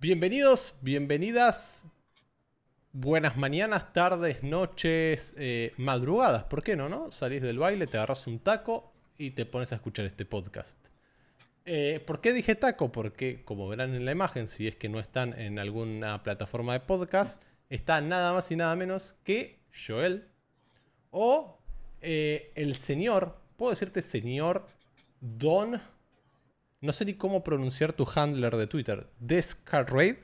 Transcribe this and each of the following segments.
Bienvenidos, bienvenidas. Buenas mañanas, tardes, noches, eh, madrugadas. ¿Por qué no, no? Salís del baile, te agarras un taco y te pones a escuchar este podcast. Eh, ¿Por qué dije taco? Porque, como verán en la imagen, si es que no están en alguna plataforma de podcast, está nada más y nada menos que Joel o eh, el señor, puedo decirte señor Don, no sé ni cómo pronunciar tu handler de Twitter, Descarraid.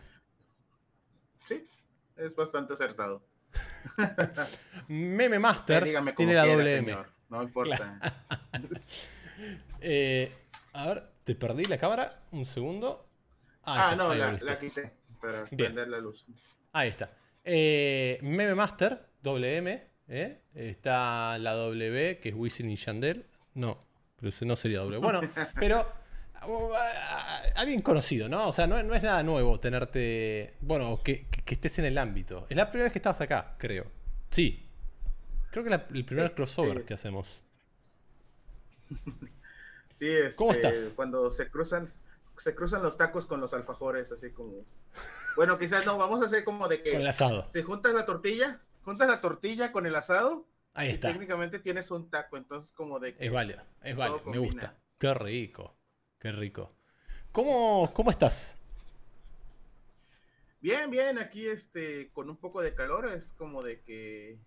Sí, es bastante acertado. Meme Master tiene la doble M. No importa. Eh, a ver, te perdí la cámara. Un segundo. ah, no, la, quité para prender la luz. Ahí está. Eh, Meme Master, doble M. ¿eh? Está la W, que es Wisin y Yandel. No, pero ese no sería doble. Bueno, pero alguien conocido, ¿no? O sea, no, es nada nuevo tenerte. Bueno, que, estés en el ámbito. Es la primera vez que estabas acá, creo. Sí. Creo que es el primer crossover que hacemos. Sí, este, ¿Cómo estás? Cuando se cruzan, se cruzan los tacos con los alfajores, así como. Bueno, quizás no, vamos a hacer como de que. Con el asado. Se juntas la tortilla, juntas la tortilla con el asado. Ahí está. técnicamente tienes un taco, entonces como de. es válido, es válido, me gusta. Qué rico, qué rico. ¿Cómo, cómo estás? Bien, bien, aquí este, con un poco de calor, es como de que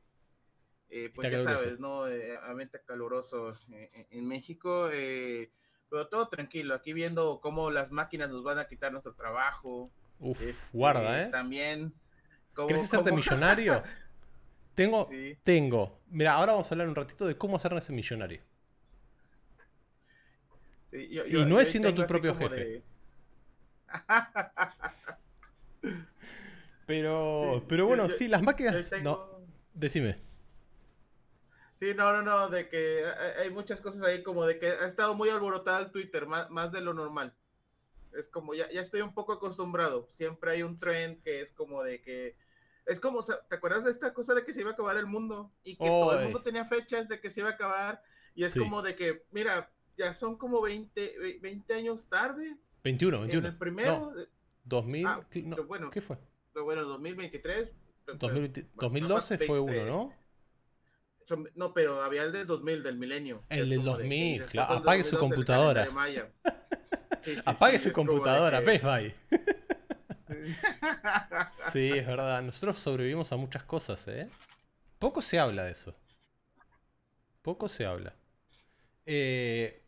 eh, pues ya sabes, ¿no? Eh, ambiente caluroso eh, en México, eh, pero todo tranquilo, aquí viendo cómo las máquinas nos van a quitar nuestro trabajo. Uf, este, guarda, ¿eh? También. ¿Quieres hacerte millonario? tengo, tengo. Mira, ahora vamos a hablar un ratito de cómo hacerse millonario. Y no es siendo tu propio jefe. pero, pero bueno, sí, las máquinas. No, decime. Sí, no, no, no, de que hay muchas cosas ahí como de que ha estado muy alborotado el Twitter, más, de lo normal. Es como, ya, ya estoy un poco acostumbrado. Siempre hay un trend que es como de que... Es como, ¿te acuerdas de esta cosa de que se iba a acabar el mundo? Y que todo el mundo tenía fechas de que se iba a acabar. Y es como de que, mira, ya son como 20, 20 años tarde. 21, 21. En el primero. 2000, ah, bueno, ¿qué fue? Bueno, 2023. 2012 fue uno, ¿no? No, pero había el del 2000, del milenio. El del 2000, claro. Apague su computadora. Apague su computadora, que... sí, es verdad. Nosotros sobrevivimos a muchas cosas, ¿eh? Poco se habla de eso. Poco se habla. Eh,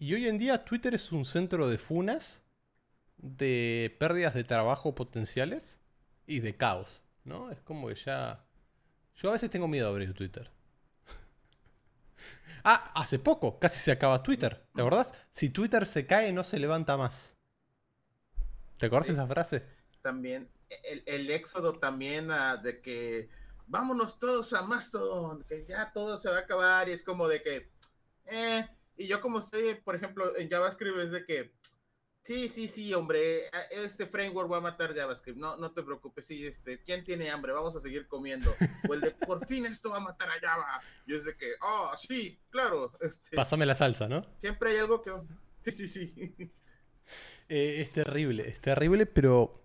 y hoy en día Twitter es un centro de funas, de pérdidas de trabajo potenciales y de caos, ¿no? Es como que ya yo a veces tengo miedo de abrir Twitter. ah, hace poco, casi se acaba Twitter. ¿Te acordás? Si Twitter se cae, no se levanta más. ¿Te acordás de esa frase? También, el, éxodo también ah, de que vámonos todos a Mastodon, que ya todo se va a acabar y es como de que, eh, y yo como estoy, por ejemplo, en JavaScript es de que, Sí, sí, sí, hombre. Este framework va a matar JavaScript. No, no te preocupes. Sí, este, ¿quién tiene hambre? Vamos a seguir comiendo. O el de por fin esto va a matar a Java. Y es de que, ah, sí, claro. Este, Pásame la salsa, ¿no? Siempre hay algo que. Sí, sí, sí. Eh, es terrible, es terrible, pero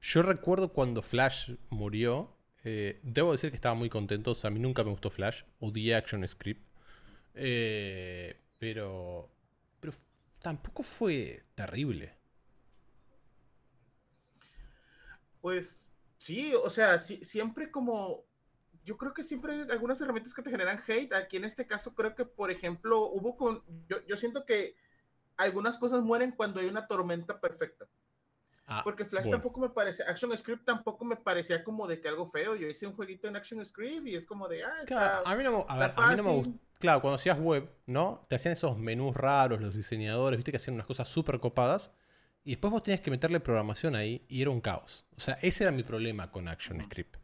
yo recuerdo cuando Flash murió. Eh, debo decir que estaba muy contento. O sea, a mí nunca me gustó Flash. Odié ActionScript. Eh, pero. Pero tampoco fue terrible. Pues sí, o sea, siempre como yo creo que siempre hay algunas herramientas que te generan hate. Aquí en este caso creo que, por ejemplo, hubo con, yo, siento que algunas cosas mueren cuando hay una tormenta perfecta. Ah, Porque Flash tampoco me parece, Action Script tampoco me parecía como de que algo feo. Yo hice un jueguito en Action Script y es como de, ah, a mí no, a mí no me gusta claro, cuando hacías web, ¿no? Te hacían esos menús raros, los diseñadores, viste que hacían unas cosas súper copadas. Y después vos tenías que meterle programación ahí y era un caos. O sea, ese era mi problema con ActionScript.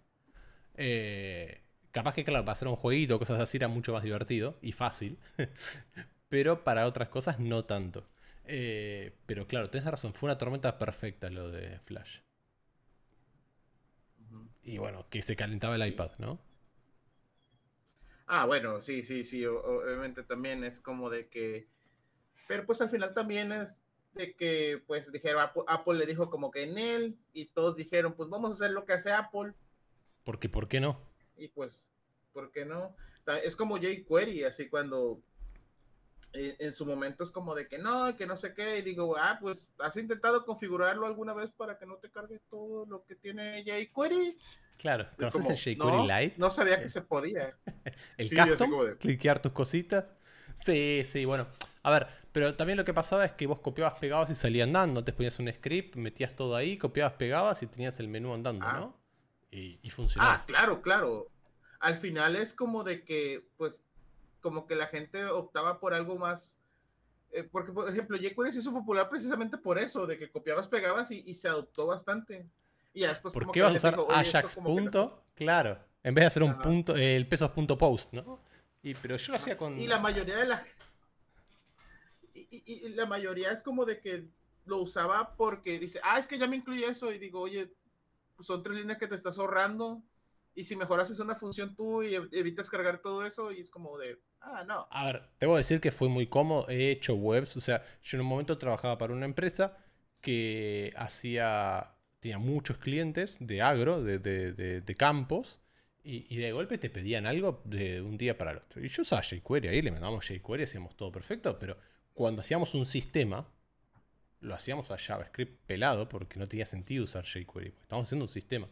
Eh, capaz que, claro, para hacer un jueguito o cosas así era mucho más divertido y fácil. pero para otras cosas no tanto. Eh, pero claro, tenés razón, fue una tormenta perfecta lo de Flash. Y bueno, que se calentaba el iPad, ¿no? Ah, bueno, sí, sí, sí, obviamente también es como de que, pero pues al final también es, de que pues dijeron, Apple, le dijo como que en él y todos dijeron, pues vamos a hacer lo que hace Apple. Porque, ¿por qué no? Y pues, ¿por qué no? Es como jQuery, así cuando eh, en, su momento es como de que no, que no sé qué, y digo, ah, pues has intentado configurarlo alguna vez para que no te cargue todo lo que tiene jQuery. Claro, ¿conoces el jQuery no, Lite? No sabía que se podía. el custom, cliquear tus cositas. Sí, sí, bueno. A ver, pero también lo que pasaba es que vos copiabas, pegabas y salía andando. Te ponías un script, metías todo ahí, copiabas, pegabas y tenías el menú andando, Ah. ¿no? Y, y funcionaba. Ah, claro, claro. Al final es como de que, pues, como que la gente optaba por algo más. eh, porque, por ejemplo, jQuery se hizo popular precisamente por eso, de que copiabas, pegabas y, y se adoptó bastante. Y después ¿Por como qué vas a usar gente dijo, "Oye, esto Ajax que no". punto? Claro. En vez de hacer un Ajá. punto, el pesos punto post, ¿no? Y, pero yo lo hacía con. Y la mayoría de la y, y- y la mayoría es como de que lo usaba porque dice, ah, es que ya me incluye eso. Y digo, oye, pues son tres líneas que te estás ahorrando. Y si mejor haces una función tú y ev- evitas cargar todo eso, y es como de, ah, no. A ver, debo decir que fue muy cómodo. He hecho webs. O sea, yo en un momento trabajaba para una empresa que hacía. Tenía muchos clientes de agro, de, de- de- campos. Y, y de golpe te pedían algo de un día para el otro. Y yo usaba jQuery ahí, le mandábamos jQuery, hacíamos todo perfecto. Pero cuando hacíamos un sistema, lo hacíamos a JavaScript pelado porque no tenía sentido usar jQuery. porque Estábamos haciendo un sistema.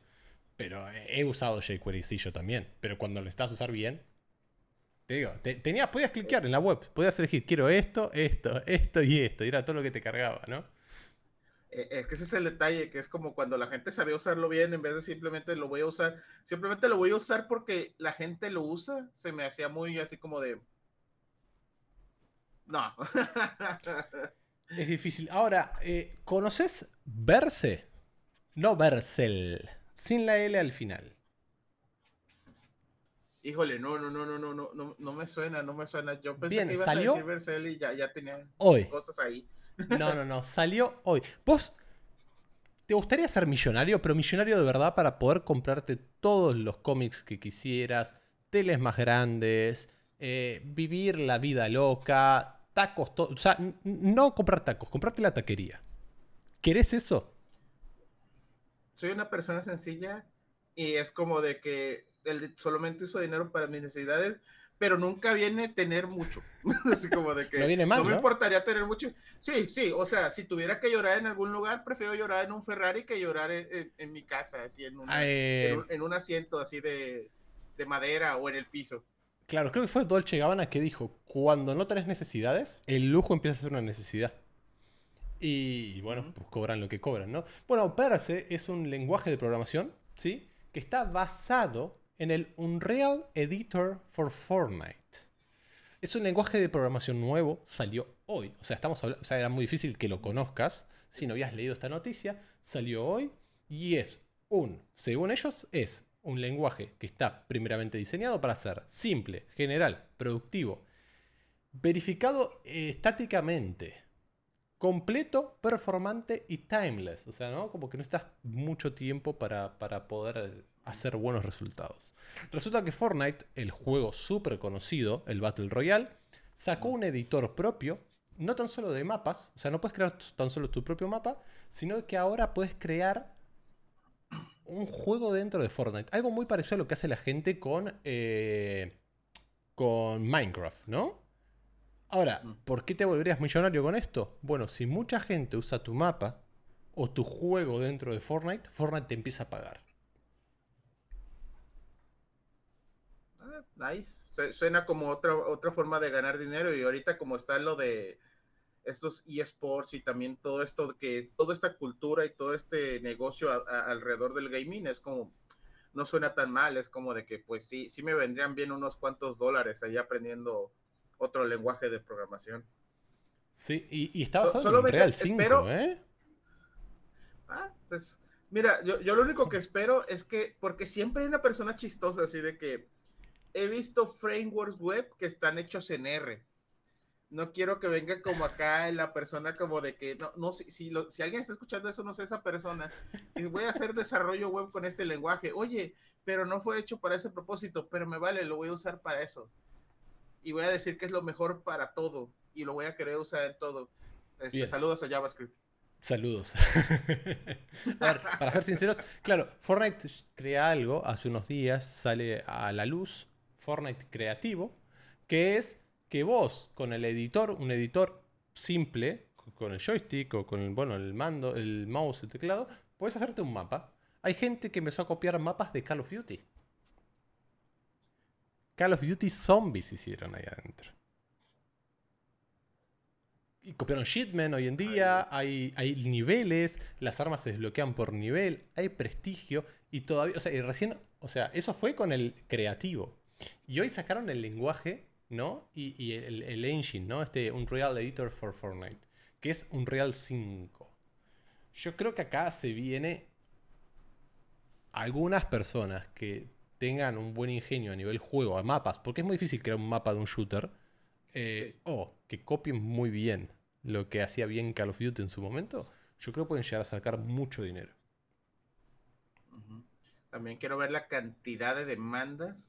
Pero he usado jQuery, sí, yo también. Pero cuando lo necesitas usar bien, te digo, te- tenías, podías cliquear en la web, podías elegir, quiero esto, esto, esto y esto. Y era todo lo que te cargaba, ¿no? Eh, Es que ese es el detalle, que es como cuando la gente sabía usarlo bien, en vez de simplemente lo voy a usar, simplemente lo voy a usar porque la gente lo usa, se me hacía muy así como de, no. Es difícil. Ahora, eh, ¿conoces Verse? No Versel, sin la L al final. Híjole, no, no, no, no, no, no, no, no me suena, no me suena. Yo pensé Bien, que ibas ¿salió? a decir y ya, ya tenía Hoy. cosas ahí. No, no, no, salió hoy. Vos te gustaría ser millonario, pero millonario de verdad para poder comprarte todos los cómics que quisieras, teles más grandes, eh, vivir la vida loca, tacos, o sea, no comprar tacos, comprarte la taquería. ¿Querés eso? Soy una persona sencilla y es como de que el- solamente uso dinero para mis necesidades, pero nunca viene tener mucho. Así como de que No viene mal, me ¿no? importaría tener mucho. Sí, sí, o sea, si tuviera que llorar en algún lugar, prefiero llorar en un Ferrari que llorar en, en- en mi casa, así en, una- Eh, en un, en un asiento así de, de madera o en el piso. Claro, creo que fue Dolce Gabbana que dijo, cuando no tenés necesidades, el lujo empieza a ser una necesidad. Y bueno, pues cobran lo que cobran, ¿no? Bueno, Perse es un lenguaje de programación, ¿sí? Que está basado en el Unreal Editor for Fortnite. Es un lenguaje de programación nuevo, salió hoy. O sea, estamos hablando, o sea, era muy difícil que lo conozcas si no habías leído esta noticia. Salió hoy y es un, según ellos, es un lenguaje que está primeramente diseñado para ser simple, general, productivo, verificado eh, estáticamente, completo, performante y timeless. O sea, ¿no? Como que no estás mucho tiempo para, para poder eh, hacer buenos resultados. Resulta que Fortnite, el juego súper conocido, el Battle Royale, sacó un editor propio, no tan solo de mapas, o sea, no puedes crear tan solo tu propio mapa, sino que ahora puedes crear un juego dentro de Fortnite. Algo muy parecido a lo que hace la gente con, eh, con Minecraft, ¿no? Ahora, Mm. ¿por qué te volverías millonario con esto? Bueno, si mucha gente usa tu mapa o tu juego dentro de Fortnite, Fortnite te empieza a pagar. Ah, nice. Su- Suena como otra, otra forma de ganar dinero y ahorita como está lo de estos eSports y también todo esto que toda esta cultura y todo este negocio a- a- alrededor del gaming es como no suena tan mal, es como de que pues sí, sí me vendrían bien unos cuantos dólares ahí aprendiendo otro lenguaje de programación. Sí, y, y está So- basado en solamente Unreal 5, espero- ¿eh? Ah, pues, mira, yo, yo lo único que espero es que, porque siempre hay una persona chistosa así de que he visto frameworks web que están hechos en R. No quiero que venga como acá la persona como de que, no, no si, si, lo- si alguien está escuchando eso, no sé esa persona, y voy a hacer desarrollo web con este lenguaje. Oye, pero no fue hecho para ese propósito, pero me vale, lo voy a usar para eso. Y voy a decir que es lo mejor para todo, y lo voy a querer usar en todo. Este, saludos a JavaScript. Saludos. a ver, para ser sinceros, claro, Fortnite crea algo, hace unos días sale a la luz Fortnite creativo, que es que vos con el editor, un editor simple, con el joystick o con el, bueno, el mando, el mouse, el teclado, puedes hacerte un mapa. Hay gente que empezó a copiar mapas de Call of Duty. Call of Duty Zombies hicieron ahí adentro. Y copiaron Shitman hoy en día, hay, hay niveles, las armas se desbloquean por nivel, hay prestigio y todavía, o sea, y recién, o sea, eso fue con el creativo. Y hoy sacaron el lenguaje, ¿no? Y, el, el, engine, ¿no? Este Unreal Editor for Fortnite, que es Unreal 5. Yo creo que acá se viene algunas personas que tengan un buen ingenio a nivel juego, a mapas, porque es muy difícil crear un mapa de un shooter, eh, o que copien muy bien lo que hacía bien Call of Duty en su momento, yo creo que pueden llegar a sacar mucho dinero. También quiero ver la cantidad de demandas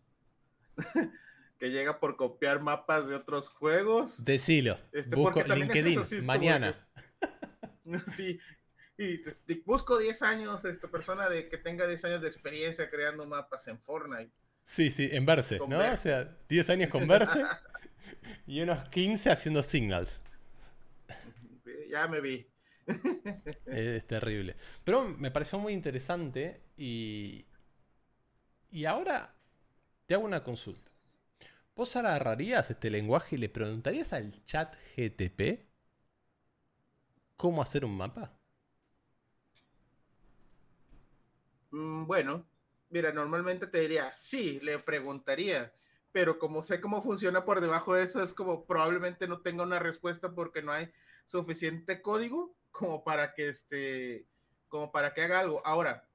que llega por copiar mapas de otros juegos. Decilo. Este, Busco LinkedIn mañana. sí, y, busco 10 años, esta persona de que tenga 10 años de experiencia creando mapas en Fortnite. Sí, sí, en Verse, ¿no? O sea, 10 años con Verse y unos 15 haciendo signals. Sí, ya me vi. es terrible. Pero me pareció muy interesante y. Y ahora te hago una consulta. ¿Vos agarrarías este lenguaje y le preguntarías al chat GTP cómo hacer un mapa? Mm, bueno, mira, normalmente te diría, sí, le preguntaría, pero como sé cómo funciona por debajo de eso, es como probablemente no tenga una respuesta porque no hay suficiente código como para que este, como para que haga algo. Ahora,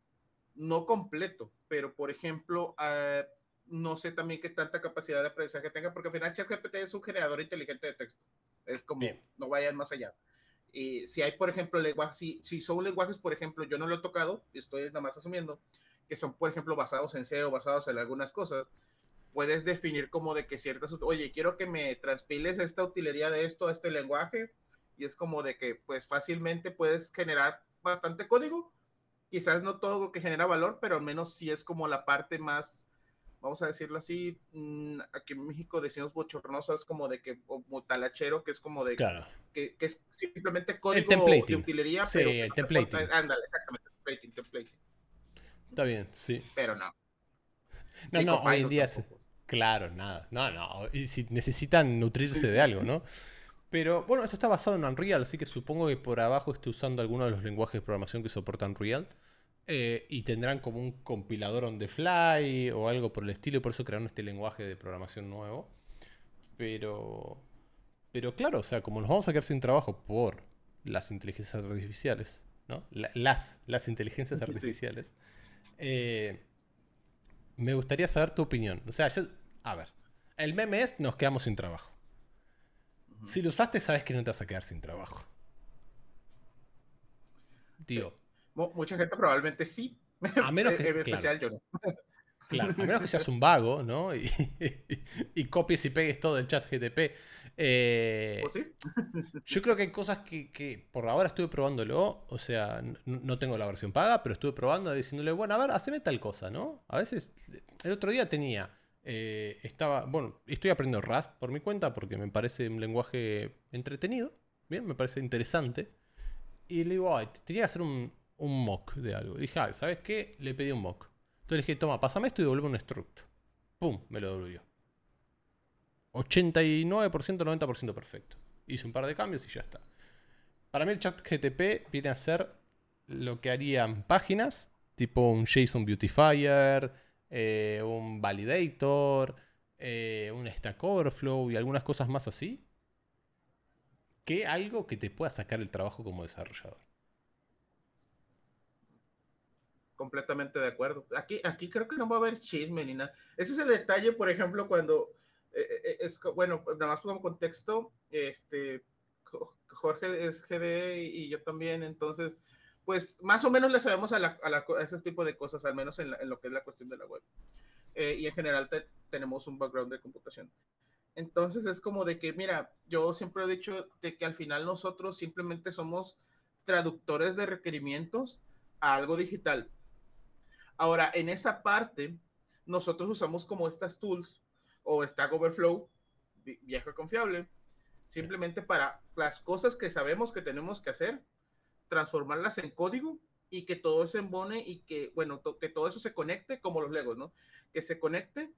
no completo, pero por ejemplo, ah, no sé también qué tanta capacidad de aprendizaje tenga, porque al final ChatGPT es un generador inteligente de texto. Es como, no vayan más allá. Y si hay, por ejemplo, lenguajes, si, si, son lenguajes, por ejemplo, yo no lo he tocado, estoy nada más asumiendo, que son, por ejemplo, basados en SEO, basados en algunas cosas, puedes definir como de que ciertas, oye, quiero que me transpiles esta utilería de esto a este lenguaje, y es como de que, pues, fácilmente puedes generar bastante código, quizás no todo lo que genera valor, pero al menos sí es como la parte más, vamos a decirlo así, mm, aquí en México decimos bochornosas como de que, o talachero, que es como de claro que, es simplemente código de utilería, sí, el templating. Ándale, exactamente, templating, templating. Está bien, sí. Pero no. No, no, hoy en día. Claro, nada. No, no. Y si necesitan nutrirse de algo, ¿no? Pero bueno, esto está basado en Unreal, así que supongo que por abajo esté usando alguno de los lenguajes de programación que soportan Unreal. Eh, y tendrán como un compilador on the fly o algo por el estilo, y por eso crearon este lenguaje de programación nuevo. Pero pero claro, o sea, como nos vamos a quedar sin trabajo por las inteligencias artificiales, ¿no? las, las inteligencias artificiales. Eh, me gustaría saber tu opinión. O sea, a ver, el meme es nos quedamos sin trabajo. Si lo usaste, sabes que no te vas a quedar sin trabajo. Tío. Mucha gente probablemente sí. A menos que. en especial yo no. Claro, a menos que seas un vago, ¿no? Y, y, copies y pegues todo el chat GTP. Eh, yo creo que hay cosas que, por ahora estuve probándolo, o sea, no, tengo la versión paga, pero estuve probando diciéndole, bueno, a ver, haceme tal cosa, ¿no? A veces, el otro día tenía, eh, estaba, bueno, estoy aprendiendo Rust por mi cuenta porque me parece un lenguaje entretenido, bien, me parece interesante. Y le digo, ay, tenía que hacer un, un mock de algo. dije, ah, ¿sabes qué? Le pedí un mock. Entonces le dije, toma, pásame esto y devuelve un struct. ¡Pum! Me lo devolvió. 89%, 90% perfecto. Hice un par de cambios y ya está. Para mí el chat GTP viene a ser lo que harían páginas, tipo un JSON Beautifier, eh, un Validator, eh, un Stack Overflow y algunas cosas más así, que algo que te pueda sacar el trabajo como desarrollador. Completamente de acuerdo. Aquí, aquí creo que no va a haber chisme ni nada. Ese es el detalle, por ejemplo, cuando eh, eh, es, bueno, pues, nada más como contexto, este, Jorge es GD y yo también, entonces, pues más o menos le sabemos a, la, a, ese tipo de cosas, al menos en, lo que es la cuestión de la web. Eh, y en general tenemos un background de computación. Entonces es como de que, mira, yo siempre he dicho de que al final nosotros simplemente somos traductores de requerimientos a algo digital. Ahora, en esa parte, nosotros usamos como estas tools o Stack Overflow, viejo confiable, simplemente para las cosas que sabemos que tenemos que hacer, transformarlas en código y que todo se embone y que, bueno, que todo eso se conecte como los Legos, ¿no? Que se conecte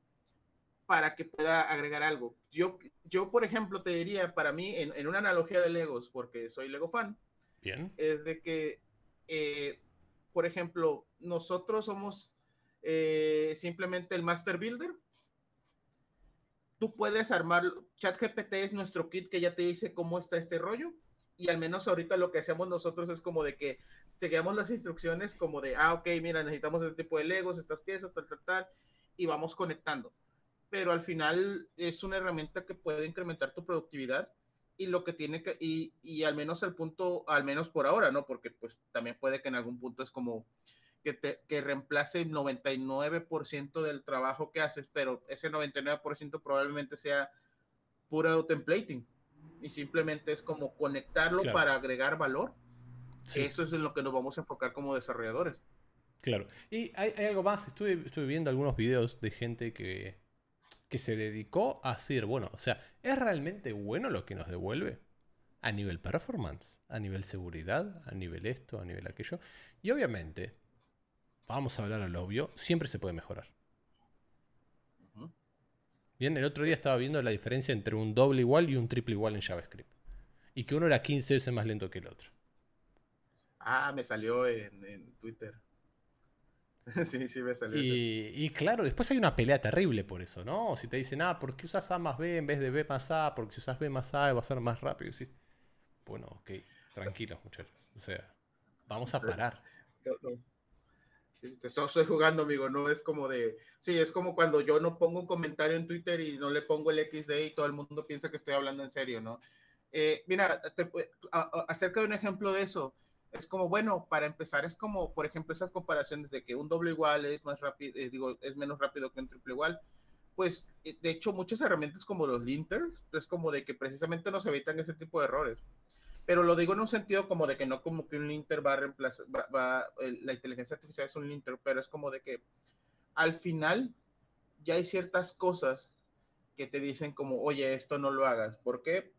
para que pueda agregar algo. Yo, yo por ejemplo, te diría, para mí, en, una analogía de Legos, porque soy Lego fan, Bien. es de que, eh, por ejemplo, nosotros somos eh, simplemente el Master Builder. Tú puedes armar, ChatGPT es nuestro kit que ya te dice cómo está este rollo. Y al menos ahorita lo que hacemos nosotros es como de que seguimos las instrucciones como de, ah, ok, mira, necesitamos este tipo de Legos, estas piezas, tal, tal, tal, y vamos conectando pero al final es una herramienta que puede incrementar tu productividad y lo que tiene que, y, y al menos el punto, al menos por ahora, ¿no? Porque pues también puede que en algún punto es como que, te, que reemplace el 99% del trabajo que haces, pero ese 99% probablemente sea puro templating y simplemente es como conectarlo para agregar valor. Eso es en lo que nos vamos a enfocar como desarrolladores. Claro. Y hay, hay algo más, estuve, estuve viendo algunos videos de gente que, que se dedicó a decir, bueno, o sea, ¿es realmente bueno lo que nos devuelve? A nivel performance, a nivel seguridad, a nivel esto, a nivel aquello. Y obviamente, vamos a hablar al obvio, siempre se puede mejorar. Bien, el otro día estaba viendo la diferencia entre un doble igual y un triple igual en JavaScript. Y que uno era 15 veces más lento que el otro. Ah, me salió en, en Twitter. sí, sí me salió. Y, claro, después hay una pelea terrible por eso, ¿no? Si te dicen, ah, ¿por qué usas A más B en vez de B más A? Porque si usas B más A va a ser más rápido. bueno, ok, tranquilos muchachos. O sea, vamos a parar. Sí, te estoy jugando, amigo. No es como de. Sí, es como cuando yo no pongo un comentario en Twitter y no le pongo el XD y todo el mundo piensa que estoy hablando en serio, ¿no? Eh, mira, acerca de un ejemplo de eso es como, bueno, para empezar, es como, por ejemplo, esas comparaciones de que un doble igual es más rápido, eh, digo, es menos rápido que un triple igual. Pues, eh, de hecho, muchas herramientas como los linters, es como de que precisamente nos evitan ese tipo de errores. Pero lo digo en un sentido como de que no como que un linter va a reemplazar, la inteligencia artificial es un linter, pero es como de que al final ya hay ciertas cosas que te dicen como, oye, esto no lo hagas. ¿Por qué?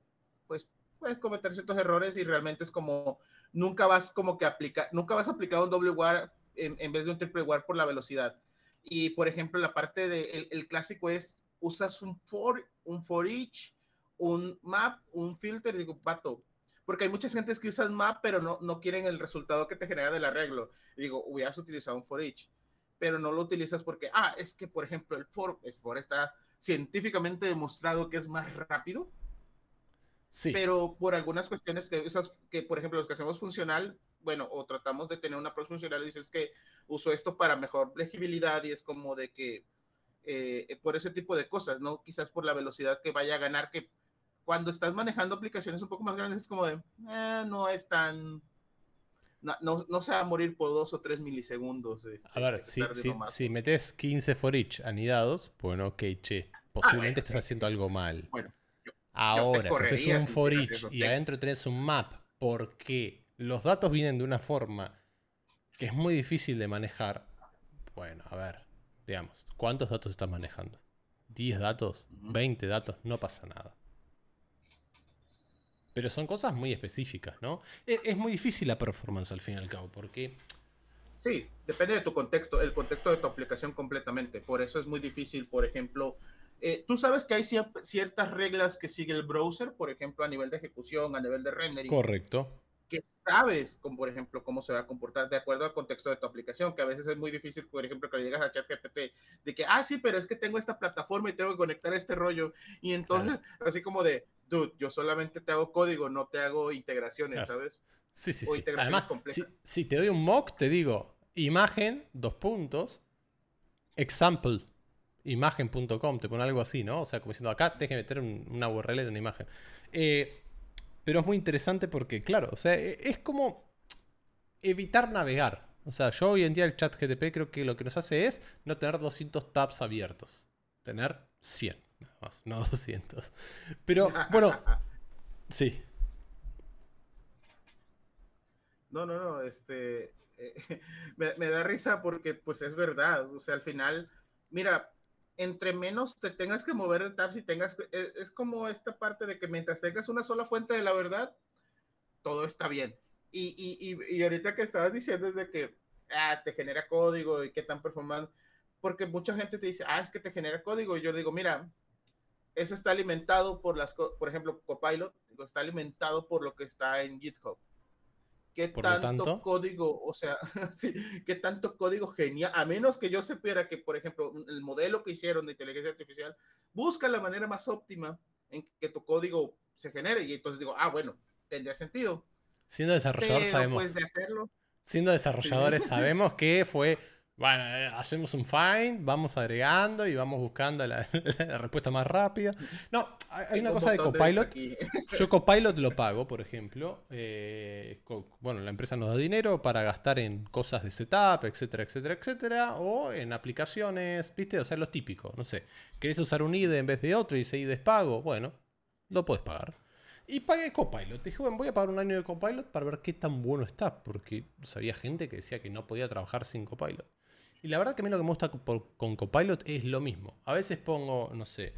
Pues puedes cometer ciertos errores y realmente es como, nunca vas como que aplicar, nunca vas a aplicar un doble war en, vez de un triple war por la velocidad. Y por ejemplo, la parte de el, clásico es usas un for, un for each, un map, un filter, digo, pato, porque hay muchas gentes que usan map, pero no, no quieren el resultado que te genera del arreglo. Y digo, hubieras utilizado un for each, pero no lo utilizas porque, ah, es que por ejemplo el for, el for está científicamente demostrado que es más rápido pero por algunas cuestiones que, esas, que, por ejemplo, los que hacemos funcional, bueno, o tratamos de tener una approach funcional, dices que uso esto para mejor legibilidad y es como de que eh, por ese tipo de cosas, ¿no? Quizás por la velocidad que vaya a ganar, que cuando estás manejando aplicaciones un poco más grandes es como de, eh, no es tan... No, no, se va a morir por dos o tres milisegundos. Este, a ver, si, si, si, metes 15 for each anidados, bueno, ok, che, posiblemente ah, estás haciendo algo mal. Bueno, Ahora, si haces un for each y adentro tenés un map, porque los datos vienen de una forma que es muy difícil de manejar. Bueno, a ver, digamos, ¿cuántos datos estás manejando? ¿10 datos? ¿20 datos? No pasa nada. Pero son cosas muy específicas, ¿no? Es, es, muy difícil la performance al fin y al cabo, porque... Sí, depende de tu contexto, el contexto de tu aplicación completamente. Por eso es muy difícil, por ejemplo, eh, tú sabes que hay ciertas reglas que sigue el browser, por ejemplo, a nivel de ejecución, a nivel de rendering. Correcto. Que sabes, como por ejemplo, cómo se va a comportar de acuerdo al contexto de tu aplicación, que a veces es muy difícil, por ejemplo, que le llegas a ChatGPT de que, ah, sí, pero es que tengo esta plataforma y tengo que conectar este rollo. Y entonces, así como de, dude, yo solamente te hago código, no te hago integraciones, ¿sabes? Sí, sí, sí. Además, si, si te doy un mock, te digo, imagen, dos puntos, example imagen.com, te pone algo así, ¿no? O sea, como diciendo, acá tienes que meter una URL de una imagen. Eh, pero es muy interesante porque, claro, o sea, e, es como evitar navegar. O sea, yo hoy en día el chat GTP creo que lo que nos hace es no tener 200 tabs abiertos, tener 100. nada más, no 200. Pero bueno, sí. No, no, no, este, eh, me, me, da risa porque pues es verdad, o sea, al final, mira, entre menos te tengas que mover de tabs y tengas, es, es, como esta parte de que mientras tengas una sola fuente de la verdad, todo está bien. Y, y, y, ahorita que estabas diciendo es de que ah, te genera código y qué tan performante, porque mucha gente te dice, ah, es que te genera código, y yo digo, mira, eso está alimentado por las, por ejemplo, Copilot, está alimentado por lo que está en GitHub qué tanto, código, o sea, sí, qué tanto código genial, a menos que yo supiera que, por ejemplo, el modelo que hicieron de inteligencia artificial busca la manera más óptima en que tu código se genere y entonces digo, ah, bueno, tendría sentido. Siendo desarrollador sabemos. Pues, de hacerlo, siendo desarrolladores sabemos que fue bueno, eh, hacemos un find, vamos agregando y vamos buscando la, respuesta más rápida. No, hay una cosa de Copilot. Yo Copilot lo pago, por ejemplo. Eh, bueno, la empresa nos da dinero para gastar en cosas de setup, etcétera, etcétera, etcétera. O en aplicaciones, ¿viste? O sea, lo típico. No sé, querés usar un IDE en vez de otro y ese IDE es pago. Bueno, lo puedes pagar. Y pagué Copilot. Dije, bueno, voy a pagar un año de Copilot para ver qué tan bueno está. Porque había gente que decía que no podía trabajar sin Copilot. Y la verdad que a mí lo que me gusta con Copilot es lo mismo. A veces pongo, no sé,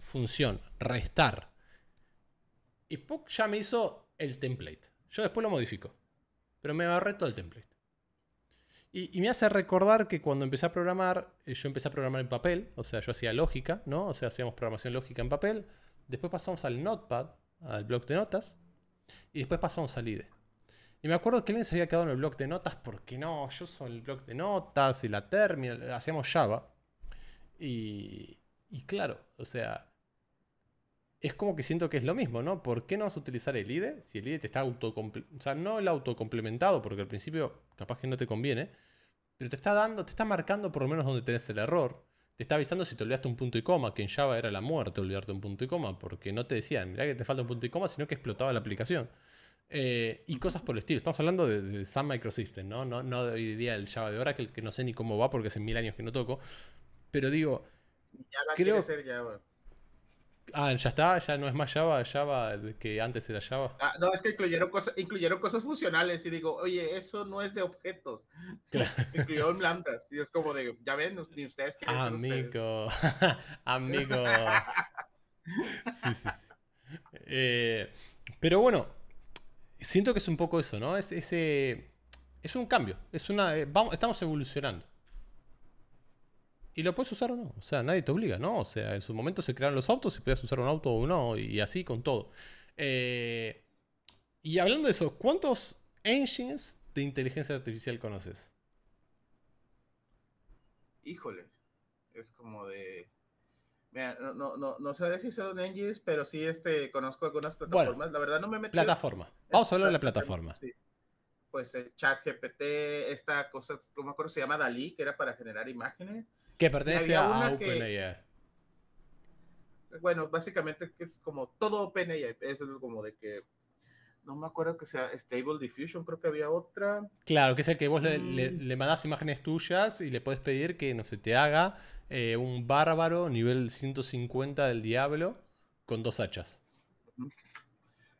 función, restar. Y PUC ya me hizo el template. Yo después lo modifico. Pero me agarré todo el template. Y, me hace recordar que cuando empecé a programar, eh, yo empecé a programar en papel. O sea, yo hacía lógica, ¿no? O sea, hacíamos programación lógica en papel. Después pasamos al Notepad, al bloc de notas. Y después pasamos al IDE. Y me acuerdo que alguien se había quedado en el blog de notas porque no, yo soy el blog de notas y la terminal, hacíamos Java. Y, y claro, o sea, es como que siento que es lo mismo, ¿no? ¿Por qué no vas a utilizar el IDE si el IDE te está autocomplementado? O sea, no el autocomplementado, porque al principio capaz que no te conviene, pero te está dando, te está marcando por lo menos donde tenés el error. Te está avisando si te olvidaste un punto y coma, que en Java era la muerte olvidarte un punto y coma, porque no te decían, mirá que te falta un punto y coma, sino que explotaba la aplicación. Eh, y cosas por el estilo. Estamos hablando de, Sun Microsystem, ¿no? ¿no? No de hoy día el Java de Oracle, que no sé ni cómo va porque hace mil años que no toco. Pero digo. Java creo... ser Java. Ah, ya está, ya no es más Java, Java que antes era Java. Ah, no, es que incluyeron, cosas, incluyeron cosas funcionales y digo, oye, eso no es de objetos. Claro. incluyeron lambdas y es como de, ya ven, ni ustedes quieren Amigo, amigo. sí, sí, sí. Eh, pero bueno, siento que es un poco eso, ¿no? Es, ese, es un cambio. Es una, eh, vamos, estamos evolucionando. Y lo puedes usar o no. O sea, nadie te obliga, ¿no? O sea, en su momento se crearon los autos y podías usar un auto o no. Y así con todo. Eh, y hablando de eso, ¿cuántos engines de inteligencia artificial conoces? Híjole. Es como de. Mira, no, no, no, no sé si son engines, pero sí este, conozco algunas plataformas. la verdad no me metido. Plataforma. Vamos a hablar de la plataforma. Sí. Pues el chat GPT, esta cosa, no me acuerdo, se llama Dalí, que era para generar imágenes. Que pertenece a OpenAI. Bueno, básicamente es como todo OpenAI. Es como de que no me acuerdo que sea Stable Diffusion, creo que había otra. Claro, que es el que vos le, le, mm. le mandás imágenes tuyas y le puedes pedir que no se te haga eh, un bárbaro nivel 150 del diablo con dos hachas.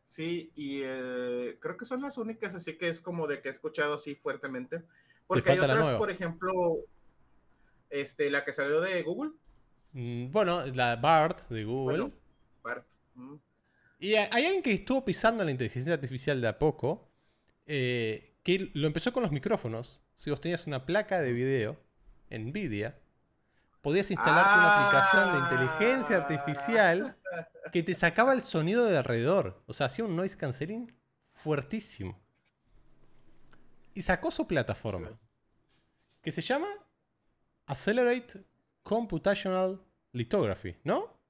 Sí, y eh, creo que son las únicas, así que es como de que he escuchado así fuertemente. Porque hay otras, por ejemplo, este, la que salió de Google. Mm, bueno, la BART de Google. BART. Y hay alguien que estuvo pisando la inteligencia artificial de a poco, eh, que lo empezó con los micrófonos. Si vos tenías una placa de video, Nvidia, podías instalarte una aplicación de inteligencia artificial que te sacaba el sonido de alrededor. O sea, hacía un noise cancelling fuertísimo. Y sacó su plataforma. Que se llama Accelerate Computational Lithography, ¿no?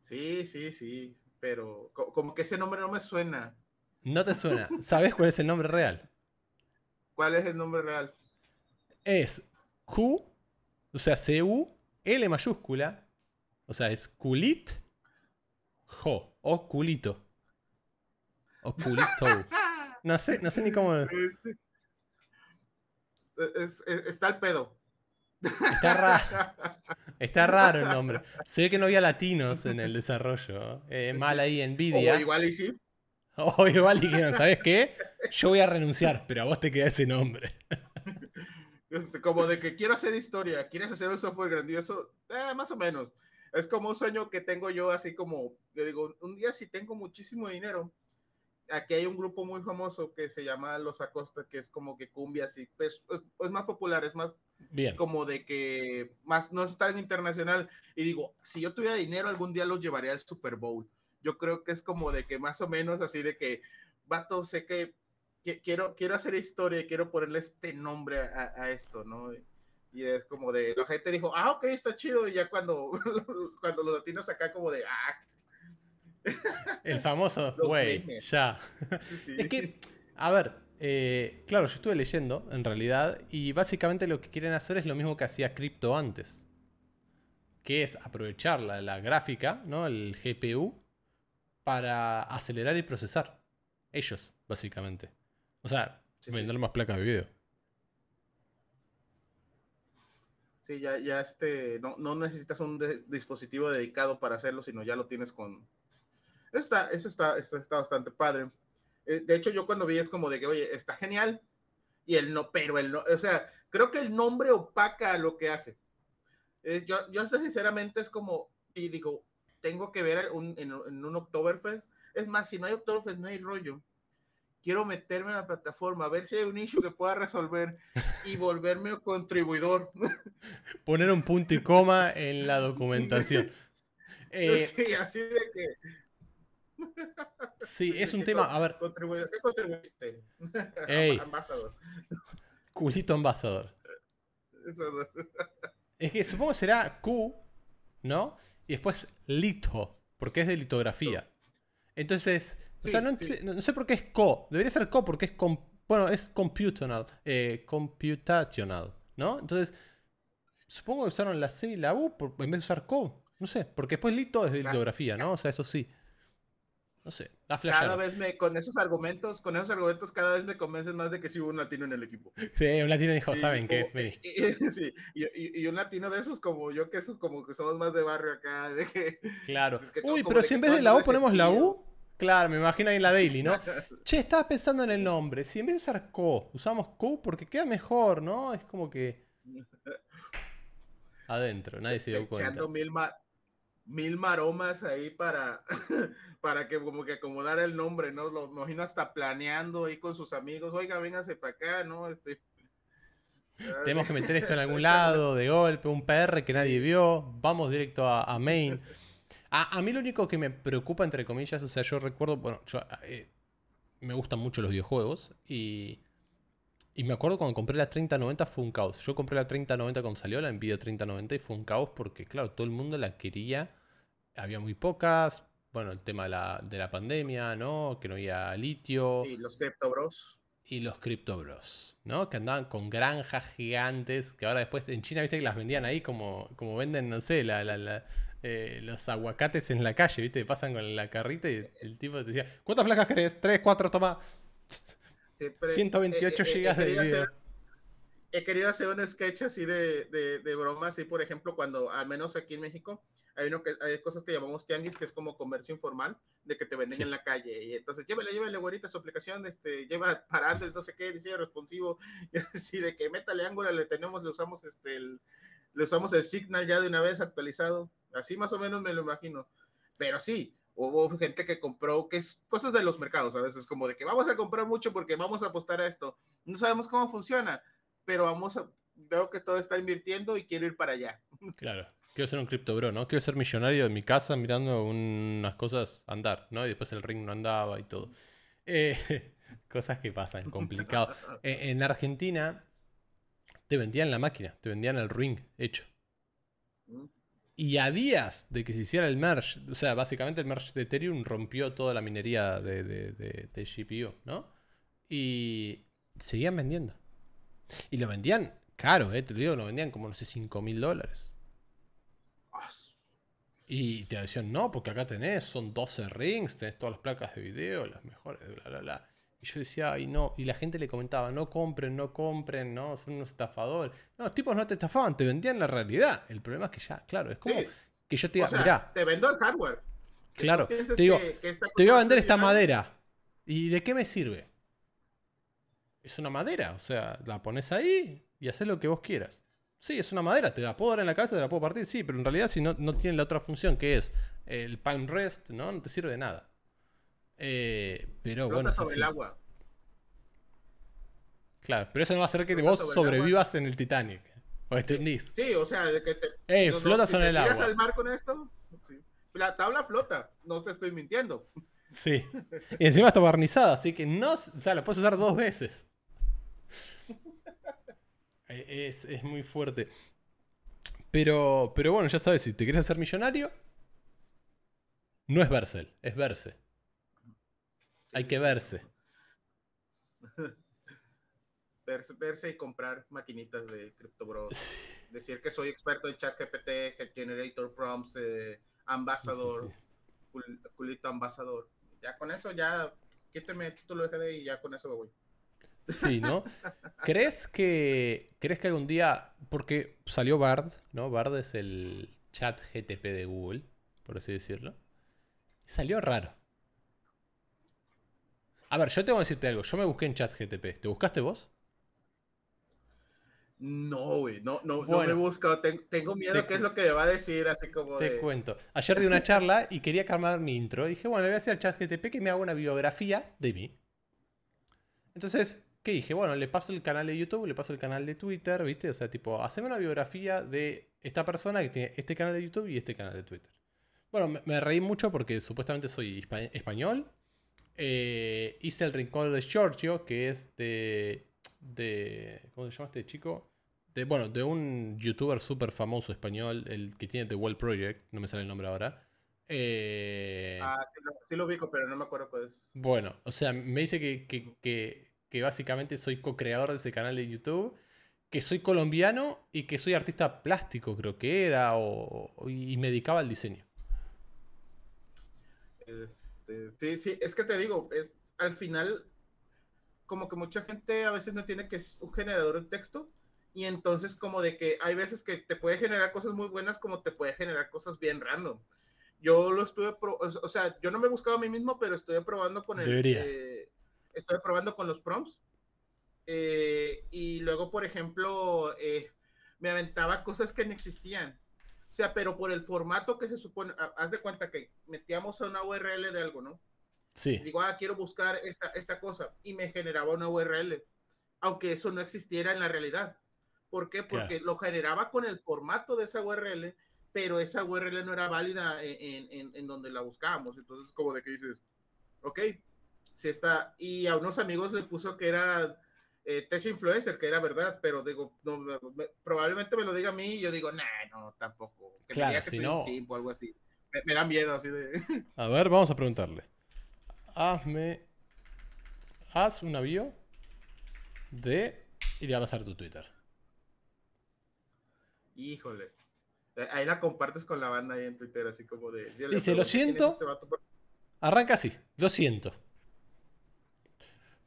Sí, sí, sí. Pero como que ese nombre no me suena. No te suena. ¿Sabes cuál es el nombre real? ¿Cuál es el nombre real? Es Q o sea, C-U, L mayúscula. O sea, es culit jo. O culito. O culito. No sé, no sé ni cómo. está el pedo. Está raro. Está raro el nombre. Se ve que no había latinos en el desarrollo. Eh, mal ahí, Nvidia. O igual y sí. O igual dijeron, ¿sabes qué? Yo voy a renunciar, pero a vos te queda ese nombre. Este, como de que quiero hacer historia, quieres hacer un software grandioso, eh, más o menos. Es como un sueño que tengo yo, así como, yo digo, un día si tengo muchísimo dinero, aquí hay un grupo muy famoso que se llama Los Acosta, que es como que cumbia así, pues, es, más popular, es más Bien. como de que más no es tan internacional. Y digo, si yo tuviera dinero, algún día los llevaría al Super Bowl. Yo creo que es como de que más o menos así de que, vato, sé que, quiero, quiero hacer historia y quiero ponerle este nombre a, a esto, ¿no? Y es como de, la gente dijo, ah, ok, está chido, y ya cuando, cuando los latinos acá como de, ah, el famoso, güey, ya. Es que, a ver, eh, claro, yo estuve leyendo en realidad y básicamente lo que quieren hacer es lo mismo que hacía Crypto antes. Que es aprovechar la, gráfica, ¿no? El GPU, para acelerar y procesar. Ellos, básicamente. O sea, vender más placas de video. Sí, ya, ya este, no, no necesitas un dispositivo dedicado para hacerlo, sino ya lo tienes con, está, eso está, está, bastante padre. Eh, de hecho, yo cuando vi es como de que, oye, está genial. Y el no, pero el no, o sea, creo que el nombre opaca lo que hace. Eh, yo, yo sinceramente es como, y digo, tengo que ver un, en, un Oktoberfest. Es más, si no hay Oktoberfest, no hay rollo. Quiero meterme en la plataforma, a ver si hay un issue que pueda resolver y volverme un contribuidor. Poner un punto y coma en la documentación. Eh, sí, así de que Sí, es un tema. A ver. ¿Qué contribuiste? ambasador. Culito ambasador. Es que supongo que será Q, ¿no? Y después lito, porque es de litografía. Entonces, o sea, no, sé, por qué es co. Debería ser co porque es, bueno, es computational, eh, computational, ¿no? Entonces, supongo que usaron la C y la U en vez de usar co. No sé, porque después lito es de litografía, ¿no? O sea, eso sí. No sé, la Cada vez me, con esos argumentos, con esos argumentos, cada vez me convencen más de que sí hubo un latino en el equipo. Sí, un latino dijo, ¿saben qué? Y, sí, y, un latino de esos como yo, que como que somos más de barrio acá. De que, claro. Uy, pero si en vez de la U ponemos la U. Claro, me imagino ahí en la daily, ¿no? che, estaba pensando en el nombre. Si en vez de usar Co, usamos Q porque queda mejor, ¿no? Es como que. Adentro, nadie se dio cuenta. Mil, mil maromas ahí para, para que como que acomodar el nombre, ¿no? Lo imagino hasta planeando ahí con sus amigos, oiga, véngase para acá, ¿no? Este... Tenemos que meter esto en algún lado, de golpe, un PR que nadie vio, vamos directo a, main. A, mí lo único que me preocupa, entre comillas, o sea, yo recuerdo, bueno, yo, eh, me gustan mucho los videojuegos y, y me acuerdo cuando compré la 3090 fue un caos. Yo compré la 3090 cuando salió, la Nvidia 3090 y fue un caos porque, claro, todo el mundo la quería, había muy pocas, bueno, el tema de la, de la pandemia, ¿no? Que no había litio. Y los criptobros. Y los criptobros, ¿no? Que andaban con granjas gigantes, que ahora después en China, viste, que las vendían ahí como, como venden, no sé, eh, los aguacates en la calle, viste, pasan con la carrita y el tipo te decía, ¿cuántas placas querés? Tres, cuatro, toma. 128 GB gigas de video. he querido hacer un sketch así de, de, de broma, así por ejemplo, cuando, al menos aquí en México, hay, uno que, hay cosas que llamamos tianguis, que es como comercio informal, de que te venden en la calle. Y entonces, llévele, llévele, güerita, su aplicación, este, lleva para antes, no sé qué, diseño responsivo, y así de que métale Angular, le tenemos, le usamos este, el, le usamos el Signal ya de una vez actualizado. Así más o menos me lo imagino. Pero sí, hubo gente que compró, que es cosas de los mercados, a veces como de que vamos a comprar mucho porque vamos a apostar a esto. No sabemos cómo funciona, pero vamos a, veo que todo está invirtiendo y quiero ir para allá. Claro. Quiero ser un cripto bro, ¿no? Quiero ser millonario en mi casa mirando unas cosas andar, ¿no? Y después el ring no andaba y todo. Eh, cosas que pasan, complicado. Eh, en Argentina te vendían la máquina, te vendían el ring hecho. Y a días de que se hiciera el merge, o sea, básicamente el merge de Ethereum rompió toda la minería de, de, de GPU, ¿no? Y seguían vendiendo. Y lo vendían caro, ¿eh? Te lo digo, lo vendían como, no sé, 5 mil dólares. Y te decían, no, porque acá tenés, son 12 rings, tenés todas las placas de video, las mejores, bla, bla, bla. Y yo decía, ay, no. Y la gente le comentaba, no compren, no compren, no, son unos estafadores. No, los tipos no te estafaban, te vendían la realidad. El problema es que ya, claro, es como Sí. que yo te diga, O sea, mirá, te vendo el hardware. Claro, te digo, que- que esta te voy a vender es esta madera. ¿Y de qué me sirve? Es una madera, o sea, la pones ahí y haces lo que vos quieras. Sí, es una madera, te la puedo dar en la cabeza, te la puedo partir, sí, pero en realidad si no, no tiene la otra función que es el palm rest, ¿no? No te sirve de nada. Eh, pero Flota bueno, sobre así. el agua. Claro, pero eso no va a hacer que Flota vos sobre el agua. sobrevivas en el Titanic. ¿O entendís? Sí, o sea, de que te. ¡Ey, no, no, flota sobre te el tiras agua! al mar con esto, sí. La tabla flota, no te estoy mintiendo. Sí. Y encima está barnizada, así que no. O sea, la puedes usar dos veces. Eh, Es, es muy fuerte. Pero, pero bueno, ya sabes, si te quieres hacer millonario, no es Vercel, es verse. Hay que verse. Verse, verse y comprar maquinitas de Crypto Bros. Decir que soy experto en ChatGPT, Head Generator Prompts, eh, Ambassador, Sí, sí, cul- culito Ambassador. Ya con eso, ya quíteme el título de GD y ya con eso me voy. Sí, ¿no? ¿Crees que, ¿Crees que algún día, porque salió Bard, ¿no? Bard es el chat GTP de Google, por así decirlo. Y salió raro. A ver, yo tengo que decirte algo. Yo me busqué en chat GTP. ¿Te buscaste vos? No, güey, no, no, no me Bueno. he buscado. Ten- tengo miedo Te qué es lo que me va a decir, así como Te de. cuento. Ayer di una charla y quería calmar mi intro. Dije, bueno, le voy a decir al chat GTP que me haga una biografía de mí. Entonces, ¿qué dije? Bueno, le paso el canal de YouTube, le paso el canal de Twitter, ¿viste? O sea, tipo, haceme una biografía de esta persona que tiene este canal de YouTube y este canal de Twitter. Bueno, me, me reí mucho porque supuestamente soy español. Eh, hice el rincón de Giorgio, que es de, de. ¿Cómo se llama este chico? De, bueno, de un youtuber súper famoso español, el que tiene The Well Project, no me sale el nombre ahora. Eh, Ah, sí lo, sí lo ubico, pero no me acuerdo cuál es. bueno, o sea, me dice que, que- que- que básicamente soy co-creador de ese canal de YouTube, que soy colombiano y que soy artista plástico, creo que era, o, o- y me dedicaba al diseño. Este, sí, sí, es que te digo, es al final, como que mucha gente a veces no tiene que es un generador de texto, y entonces como de que hay veces que te puede generar cosas muy buenas como te puede generar cosas bien random. Yo lo estuve, o sea, yo no me he buscado a mí mismo, pero estuve probando con el... Eh, estuve probando con los prompts. eh, y luego, por ejemplo, eh, me aventaba cosas que no existían. O sea, pero por el formato que se supone, ha- haz de cuenta que metíamos a una URL de algo, ¿no? Sí, Digo, ah, quiero buscar esta, esta cosa y me generaba una URL, aunque eso no existiera en la realidad. ¿Por qué? Porque lo generaba con el formato de esa URL, pero esa URL no era válida en, en- en- en donde la buscábamos. Entonces, como de que dices, ok, si está, y a unos amigos le puso que era eh, Tech Influencer, que era verdad, pero digo, no, me- me- probablemente me lo diga a mí y yo digo, nah, no, tampoco. Que me Claro, diga que si soy no- un simp o algo así. Me, me da miedo así de... a ver, vamos a preguntarle. Hazme. Haz una bio de. Y le va a tu Twitter. Híjole. Eh, Ahí la compartes con la banda ahí en Twitter, así como de. Dice, "Lo "¿Quién es siento". este vato?" Por- Arranca así, lo siento.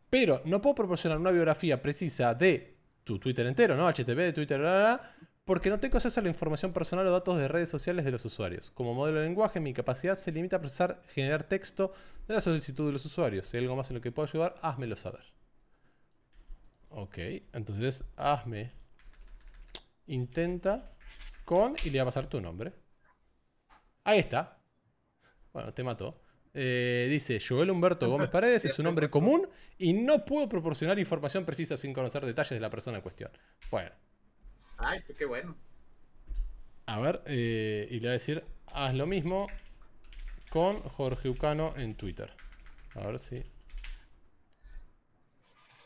Pero no puedo proporcionar una biografía precisa de tu Twitter entero, ¿no? HTTP de Twitter, bla, bla, porque no tengo acceso a la información personal o datos de redes sociales de los usuarios. Como modelo de lenguaje, mi capacidad se limita a procesar, generar texto de la solicitud de los usuarios. Si hay algo más en lo que puedo ayudar, házmelo saber. Ok, entonces hazme. Intenta con y le va a pasar tu nombre. Ahí está. Bueno, te mató. Eh, dice Joel Humberto Gómez Paredes es un nombre común y no puedo proporcionar información precisa sin conocer detalles de la persona en cuestión. Bueno, Ay, qué bueno. a ver, eh, y le voy a decir, haz lo mismo con Jorge Ucano en Twitter. A ver si.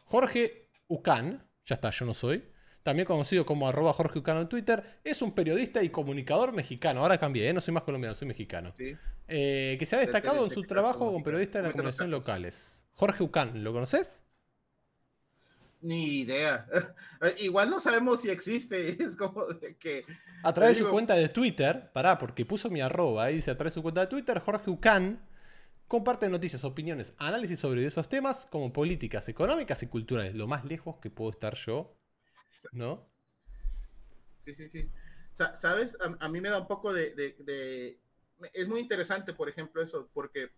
Jorge Ucan, ya está, yo no soy. También conocido como arroba Jorge Ucano en Twitter, es un periodista y comunicador mexicano. Ahora cambié, ¿eh? no soy más colombiano, soy mexicano. Sí. Eh, que se ha destacado en su trabajo como periodista de la comunicación locales. Jorge Ucan, ¿lo conoces? Ni idea. Igual no sabemos si existe. Es como de que. A través de su cuenta de Twitter, pará, porque puso mi arroba, y dice a través de su cuenta de Twitter, Jorge Ucan comparte noticias, opiniones, análisis sobre esos temas como políticas, económicas y culturales. Lo más lejos que puedo estar yo, ¿no? Sí, sí, sí. ¿Sabes? A, mí me da un poco de, Es muy interesante, por ejemplo, eso, porque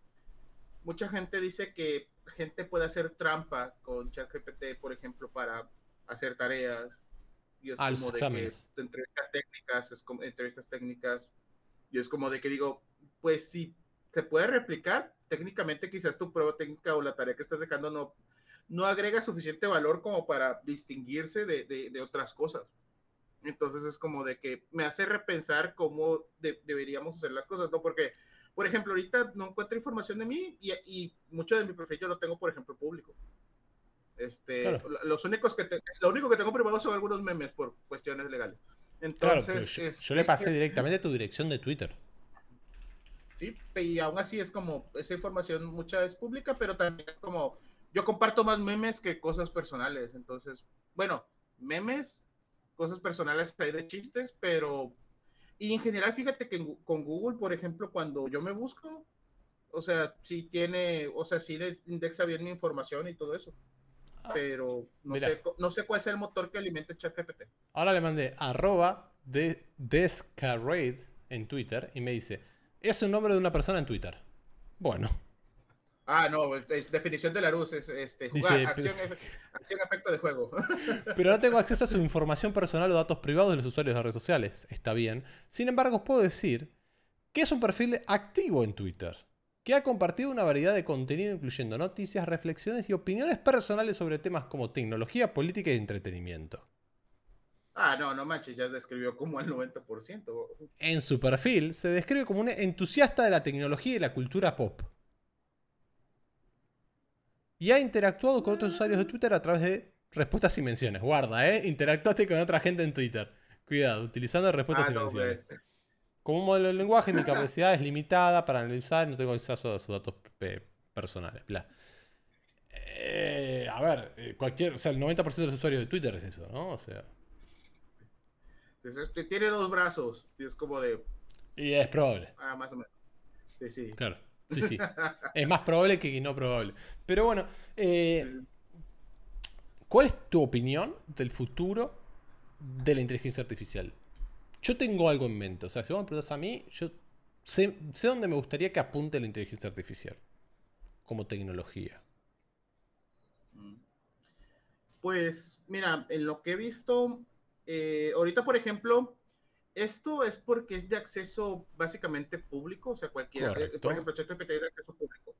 mucha gente dice que gente puede hacer trampa con ChatGPT, por ejemplo, para hacer tareas. Y es como de que entrevistas técnicas, es como entrevistas técnicas. Y es como de que digo, pues si se puede replicar, técnicamente quizás tu prueba técnica o la tarea que estás dejando no, no agrega suficiente valor como para distinguirse de, de, otras cosas. Entonces es como de que me hace repensar cómo deberíamos hacer las cosas, ¿no? Porque, por ejemplo, ahorita no encuentro información de mí y, y mucho de mi perfil yo lo tengo, por ejemplo, público. Este, los únicos que lo único que tengo privado son algunos memes por cuestiones legales. Entonces, yo, le pasé directamente tu dirección de Twitter. Sí, y aún así es como, esa información mucha es pública, pero también es como, yo comparto más memes que cosas personales. Entonces, bueno, memes, cosas personales hay de chistes, pero, y en general, fíjate que con Google, por ejemplo, cuando yo me busco, o sea, sí tiene, o sea, sí indexa bien mi información y todo eso. Ah, pero no sé, no sé cuál es el motor que alimente ChatGPT. Ahora le mandé arroba de Descarade en Twitter y me dice, es un nombre de una persona en Twitter. Bueno. Ah, no, definición de la luz es este, jugar, acción, efecto de juego. Pero no tengo acceso a su información personal o datos privados de los usuarios de redes sociales. Está bien. Sin embargo, puedo decir que es un perfil activo en Twitter, que ha compartido una variedad de contenido incluyendo noticias, reflexiones y opiniones personales sobre temas como tecnología, política y entretenimiento. Ah, no, no manches, ya describió como el 90%. En su perfil se describe como un entusiasta de la tecnología y la cultura pop. Y ha interactuado con otros usuarios de Twitter a través de respuestas y menciones. Guarda, ¿eh? Interactuaste con otra gente en Twitter. Cuidado, utilizando respuestas ah, y menciones. Pues. Como modelo de lenguaje, mi capacidad es limitada para analizar, no tengo acceso a sus datos personales. Bla. Eh, a ver, eh, cualquier, o sea, el 90% de los usuarios de Twitter es eso, ¿no? O sea. Tiene dos brazos y es como de. Y es probable. Ah, más o menos. Sí, sí. Claro. Sí, sí. es más probable que no probable. Pero bueno, eh, ¿cuál es tu opinión del futuro de la inteligencia artificial? Yo tengo algo en mente. O sea, si vos me preguntas a mí, yo sé, sé dónde me gustaría que apunte la inteligencia artificial como tecnología. Mm. Pues, mira, en lo que he visto, eh, ahorita, por ejemplo, esto es porque es de acceso básicamente público, o sea, cualquier, eh, por ejemplo, ChatGPT es de acceso público.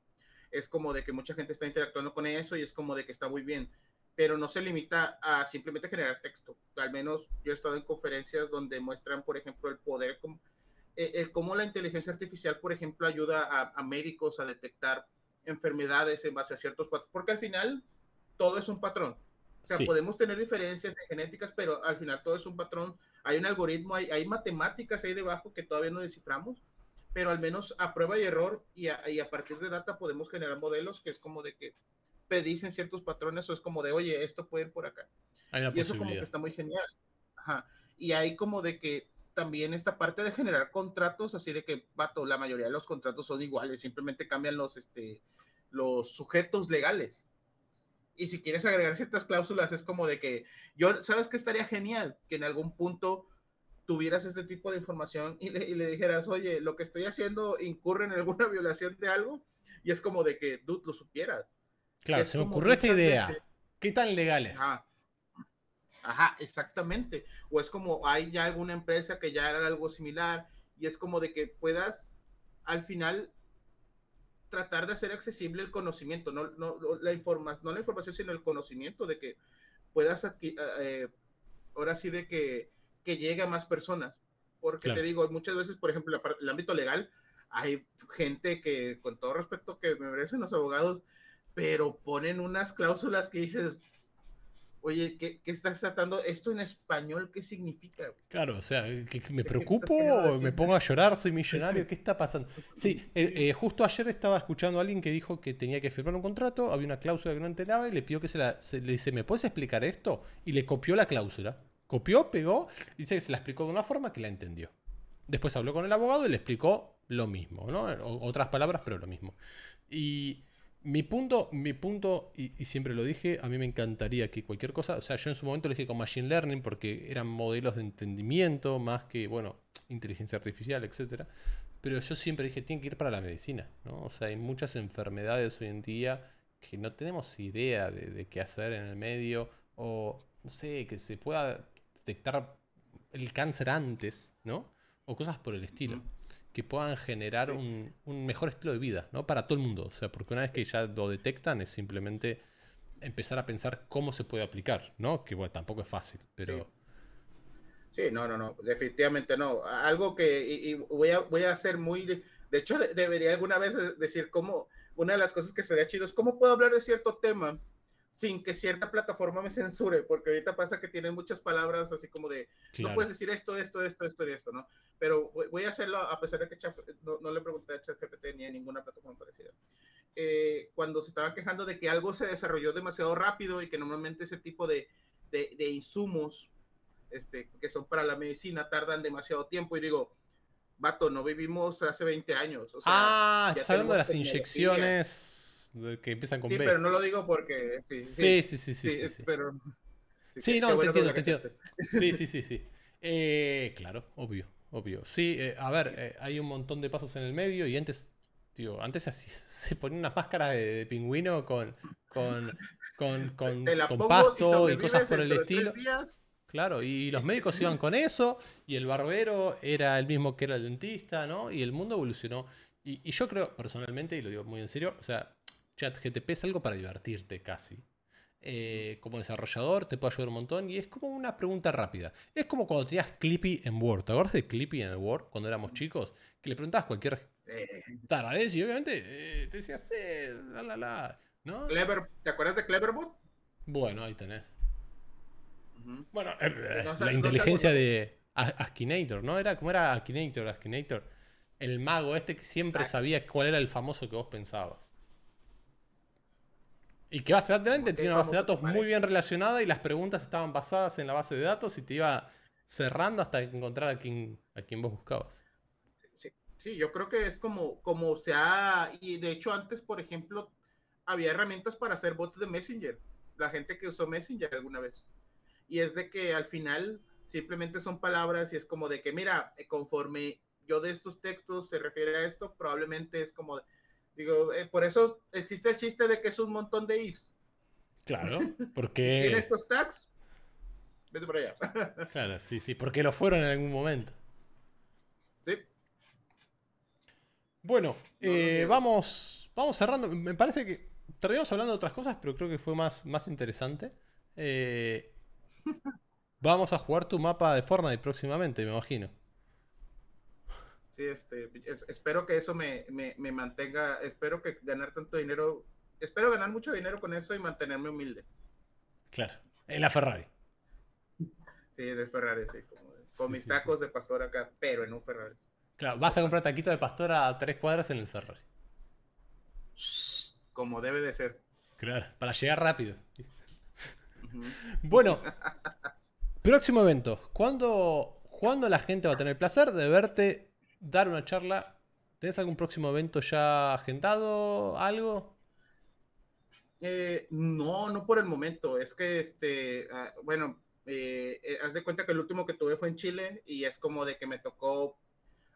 Es como de que mucha gente está interactuando con eso y es como de que está muy bien, pero no se limita a simplemente generar texto. Al menos yo he estado en conferencias donde muestran, por ejemplo, el poder, eh, el, cómo la inteligencia artificial, por ejemplo, ayuda a, a médicos a detectar enfermedades en base a ciertos patrones, porque al final todo es un patrón. O sea, podemos tener diferencias genéticas, pero al final todo es un patrón. Hay un algoritmo, hay, hay matemáticas ahí debajo que todavía no desciframos, pero al menos a prueba y error y a, y a partir de data podemos generar modelos que es como de que predicen ciertos patrones o es como de, oye, esto puede ir por acá. y eso como que está muy genial. Ajá. Y hay como de que también esta parte de generar contratos, así de que, vato, la mayoría de los contratos son iguales, simplemente cambian los, este, los sujetos legales y si quieres agregar ciertas cláusulas, es como de que yo, ¿sabes qué estaría genial? Que en algún punto tuvieras este tipo de información y le, dijeras, oye, lo que estoy haciendo incurre en alguna violación de algo, y es como de que tú lo supieras. Claro, se me ocurrió esta idea. ¿Qué tan legales? Ajá. Ajá, exactamente. O es como hay ya alguna empresa que ya haga algo similar, y es como de que puedas al final tratar de hacer accesible el conocimiento, no, no, la, informa no la información, sino el conocimiento de que puedas aquí, eh, ahora sí de que, que llegue a más personas. Porque te digo, muchas veces, por ejemplo, en el ámbito legal, hay gente que, con todo respeto que me merecen los abogados, pero ponen unas cláusulas que dices, oye, ¿qué, estás tratando? ¿Esto en español qué significa? Claro, o sea, ¿que, me preocupo o me pongo a llorar, soy millonario, ¿qué está pasando? Sí, eh, eh, justo ayer estaba escuchando a alguien que dijo que tenía que firmar un contrato, había una cláusula que no entendía y le pidió que se la, le dice, ¿me puedes explicar esto? Y le copió la cláusula. Copió, pegó, y dice que se la explicó de una forma que la entendió. Después habló con el abogado y le explicó lo mismo, ¿no? otras palabras, pero lo mismo. Y mi punto, mi punto y, y siempre lo dije, a mí me encantaría que cualquier cosa, o sea, yo en su momento lo dije con Machine Learning porque eran modelos de entendimiento más que, bueno, inteligencia artificial, etcétera. Pero yo siempre dije, tiene que ir para la medicina, ¿no? O sea, hay muchas enfermedades hoy en día que no tenemos idea de, qué hacer en el medio o, no sé, que se pueda detectar el cáncer antes, ¿no? O cosas por el estilo. Que puedan generar Sí. un, un mejor estilo de vida, ¿no? Para todo el mundo. O sea, porque una vez que ya lo detectan es simplemente empezar a pensar cómo se puede aplicar, ¿no? Que bueno, tampoco es fácil, pero... Sí, no, no, no, definitivamente no. Algo que, y, y voy, a, voy a ser muy, de, de hecho, de- debería alguna vez de- decir cómo, una de las cosas que sería chido es cómo puedo hablar de cierto tema sin que cierta plataforma me censure, porque ahorita pasa que tienen muchas palabras así como de, no Claro. puedes decir esto, esto, esto, esto y esto, ¿no? Pero voy, a hacerlo a pesar de que Chat- no, no le pregunté a ChatGPT ni a ninguna plataforma parecida. Eh, cuando se estaban quejando de que algo se desarrolló demasiado rápido y que normalmente ese tipo de, de, de insumos este, que son para la medicina tardan demasiado tiempo y digo, vato, no vivimos hace 20 años. O sea, ah, hablando de las tecnología. inyecciones que empiezan con sí, B. pero no lo digo porque sí, Sí, sí, sí, sí, sí, sí, pero Sí, no, te bueno que entiendo, te entiendo. Sí, sí, sí, sí. Eh, claro, obvio, obvio. Sí, eh, a ver, eh, hay un montón de pasos en el medio y antes, tío, antes así, se ponían unas máscaras de, de pingüino con, con, con, con, Te con pongo si pasto y cosas por el estilo. Claro, y los médicos iban con eso, y el barbero era el mismo que era el dentista, ¿no? Y el mundo evolucionó. Y, y yo creo, personalmente, y lo digo muy en serio, o sea, ChatGTP es algo para divertirte casi. Eh, como desarrollador te puede ayudar un montón y es como una pregunta rápida. Es como cuando tenías Clippy en Word. ¿Te acuerdas de Clippy en el Word cuando éramos chicos? Que le preguntabas cualquier Eh, taradez y obviamente eh, te decía, sí, la, la, la. ¿No? Clever, ¿te acuerdas de Cleverbot? Bueno, ahí tenés. Bueno, eh, eh, No la no inteligencia de Askinator, ¿no? Era como era Akinator, Askinator. El mago este que siempre Ah. sabía cuál era el famoso que vos pensabas. Y que básicamente Como tenía qué una base de datos muy bien relacionada y las preguntas estaban basadas en la base de datos y te iba cerrando hasta encontrar a quien, a quien vos buscabas. Sí, sí, yo creo que es como, como se ha, y de hecho antes, por ejemplo, había herramientas para hacer bots de Messenger, la gente que usó Messenger alguna vez. Y es de que al final simplemente son palabras y es como de que, mira, eh, conforme yo de estos textos se refiere a esto, probablemente es como, digo, eh, por eso existe el chiste de que es un montón de ifs. Claro, Tiene porque... estos tags, vete por allá. Claro, sí, sí, porque lo fueron en algún momento. Sí. Bueno, No, no eh, vamos, vamos cerrando. Me parece que terminamos hablando de otras cosas, pero creo que fue más, más interesante. Eh, vamos a jugar tu mapa de Fortnite próximamente, me imagino. Sí, este, es- espero que eso me, me, me mantenga, espero que ganar tanto dinero, espero ganar mucho dinero con eso y mantenerme humilde. Claro, en la Ferrari. Sí, de Ferrari, sí, como con Sí, mis sí, tacos de pastor acá, pero en un Ferrari. Claro, vas a comprar taquito de pastor a tres cuadras en el Ferrari. Como debe de ser. Claro, para llegar rápido. Bueno, próximo evento. ¿Cuándo, ¿Cuándo la gente va a tener el placer de verte dar una charla? ¿Tenés algún próximo evento ya agendado? ¿Algo? Eh, no, no por el momento. Es que, este, ah, bueno, eh, eh, haz de cuenta que el último que tuve fue en Chile y es como de que me tocó.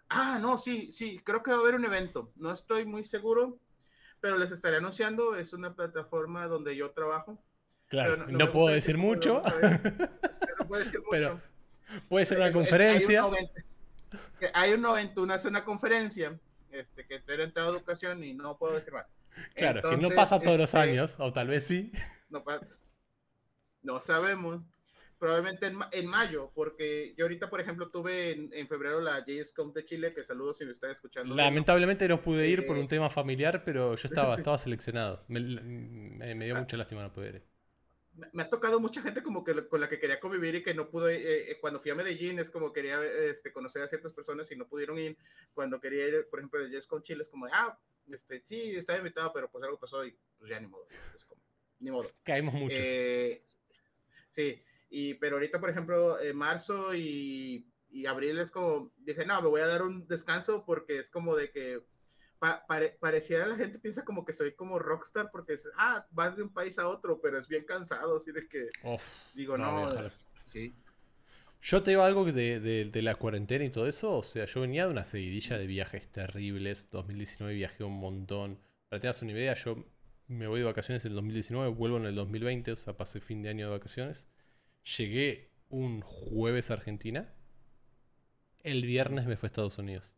Ah, no, sí, sí, creo que va a haber un evento. No estoy muy seguro, pero les estaré anunciando. Es una plataforma donde yo trabajo. Claro, no, puedo decir mucho. Pero no puedo decir Pero mucho. Puede ser una Eh, eh, conferencia. Hay un hay un evento, una, es una conferencia este, que estoy orientado a educación y no puedo decir más. Claro, que no Entonces, pasa todos los este, años, o tal vez sí. No, pasa. no sabemos. Probablemente en, en mayo, porque yo ahorita, por ejemplo, tuve en, en febrero la JSCOM de Chile, que saludos si me están escuchando. Lamentablemente no pude ir por Eh, un tema familiar, pero yo estaba, estaba seleccionado. Me, me- me dio mucha lástima no poder ir. Me, ha tocado mucha gente como que con la que quería convivir y que no pudo, eh, eh, cuando fui a Medellín es como quería este, conocer a ciertas personas y no pudieron ir, cuando quería ir, por ejemplo, de Jazz con Chile es como, ah, este, sí, estaba invitado, pero pues algo pasó y pues ya ni modo, como, ni modo. Caímos muchos. Eh, sí, y, pero ahorita, por ejemplo, eh, marzo y, y abril es como, dije, no, me voy a dar un descanso porque es como de que pareciera la gente piensa como que soy como rockstar porque es, ah, vas de un país a otro, pero es bien cansado, así de que digo, no, sí. Yo te digo algo de, de, la cuarentena y todo eso, o sea, yo venía de una seguidilla de viajes terribles, 2019 viajé un montón, para que tengas una idea, yo me voy de vacaciones en el 2019, vuelvo en el 2020, o sea, pasé fin de año de vacaciones, llegué un jueves a Argentina, el viernes me fue a Estados Unidos.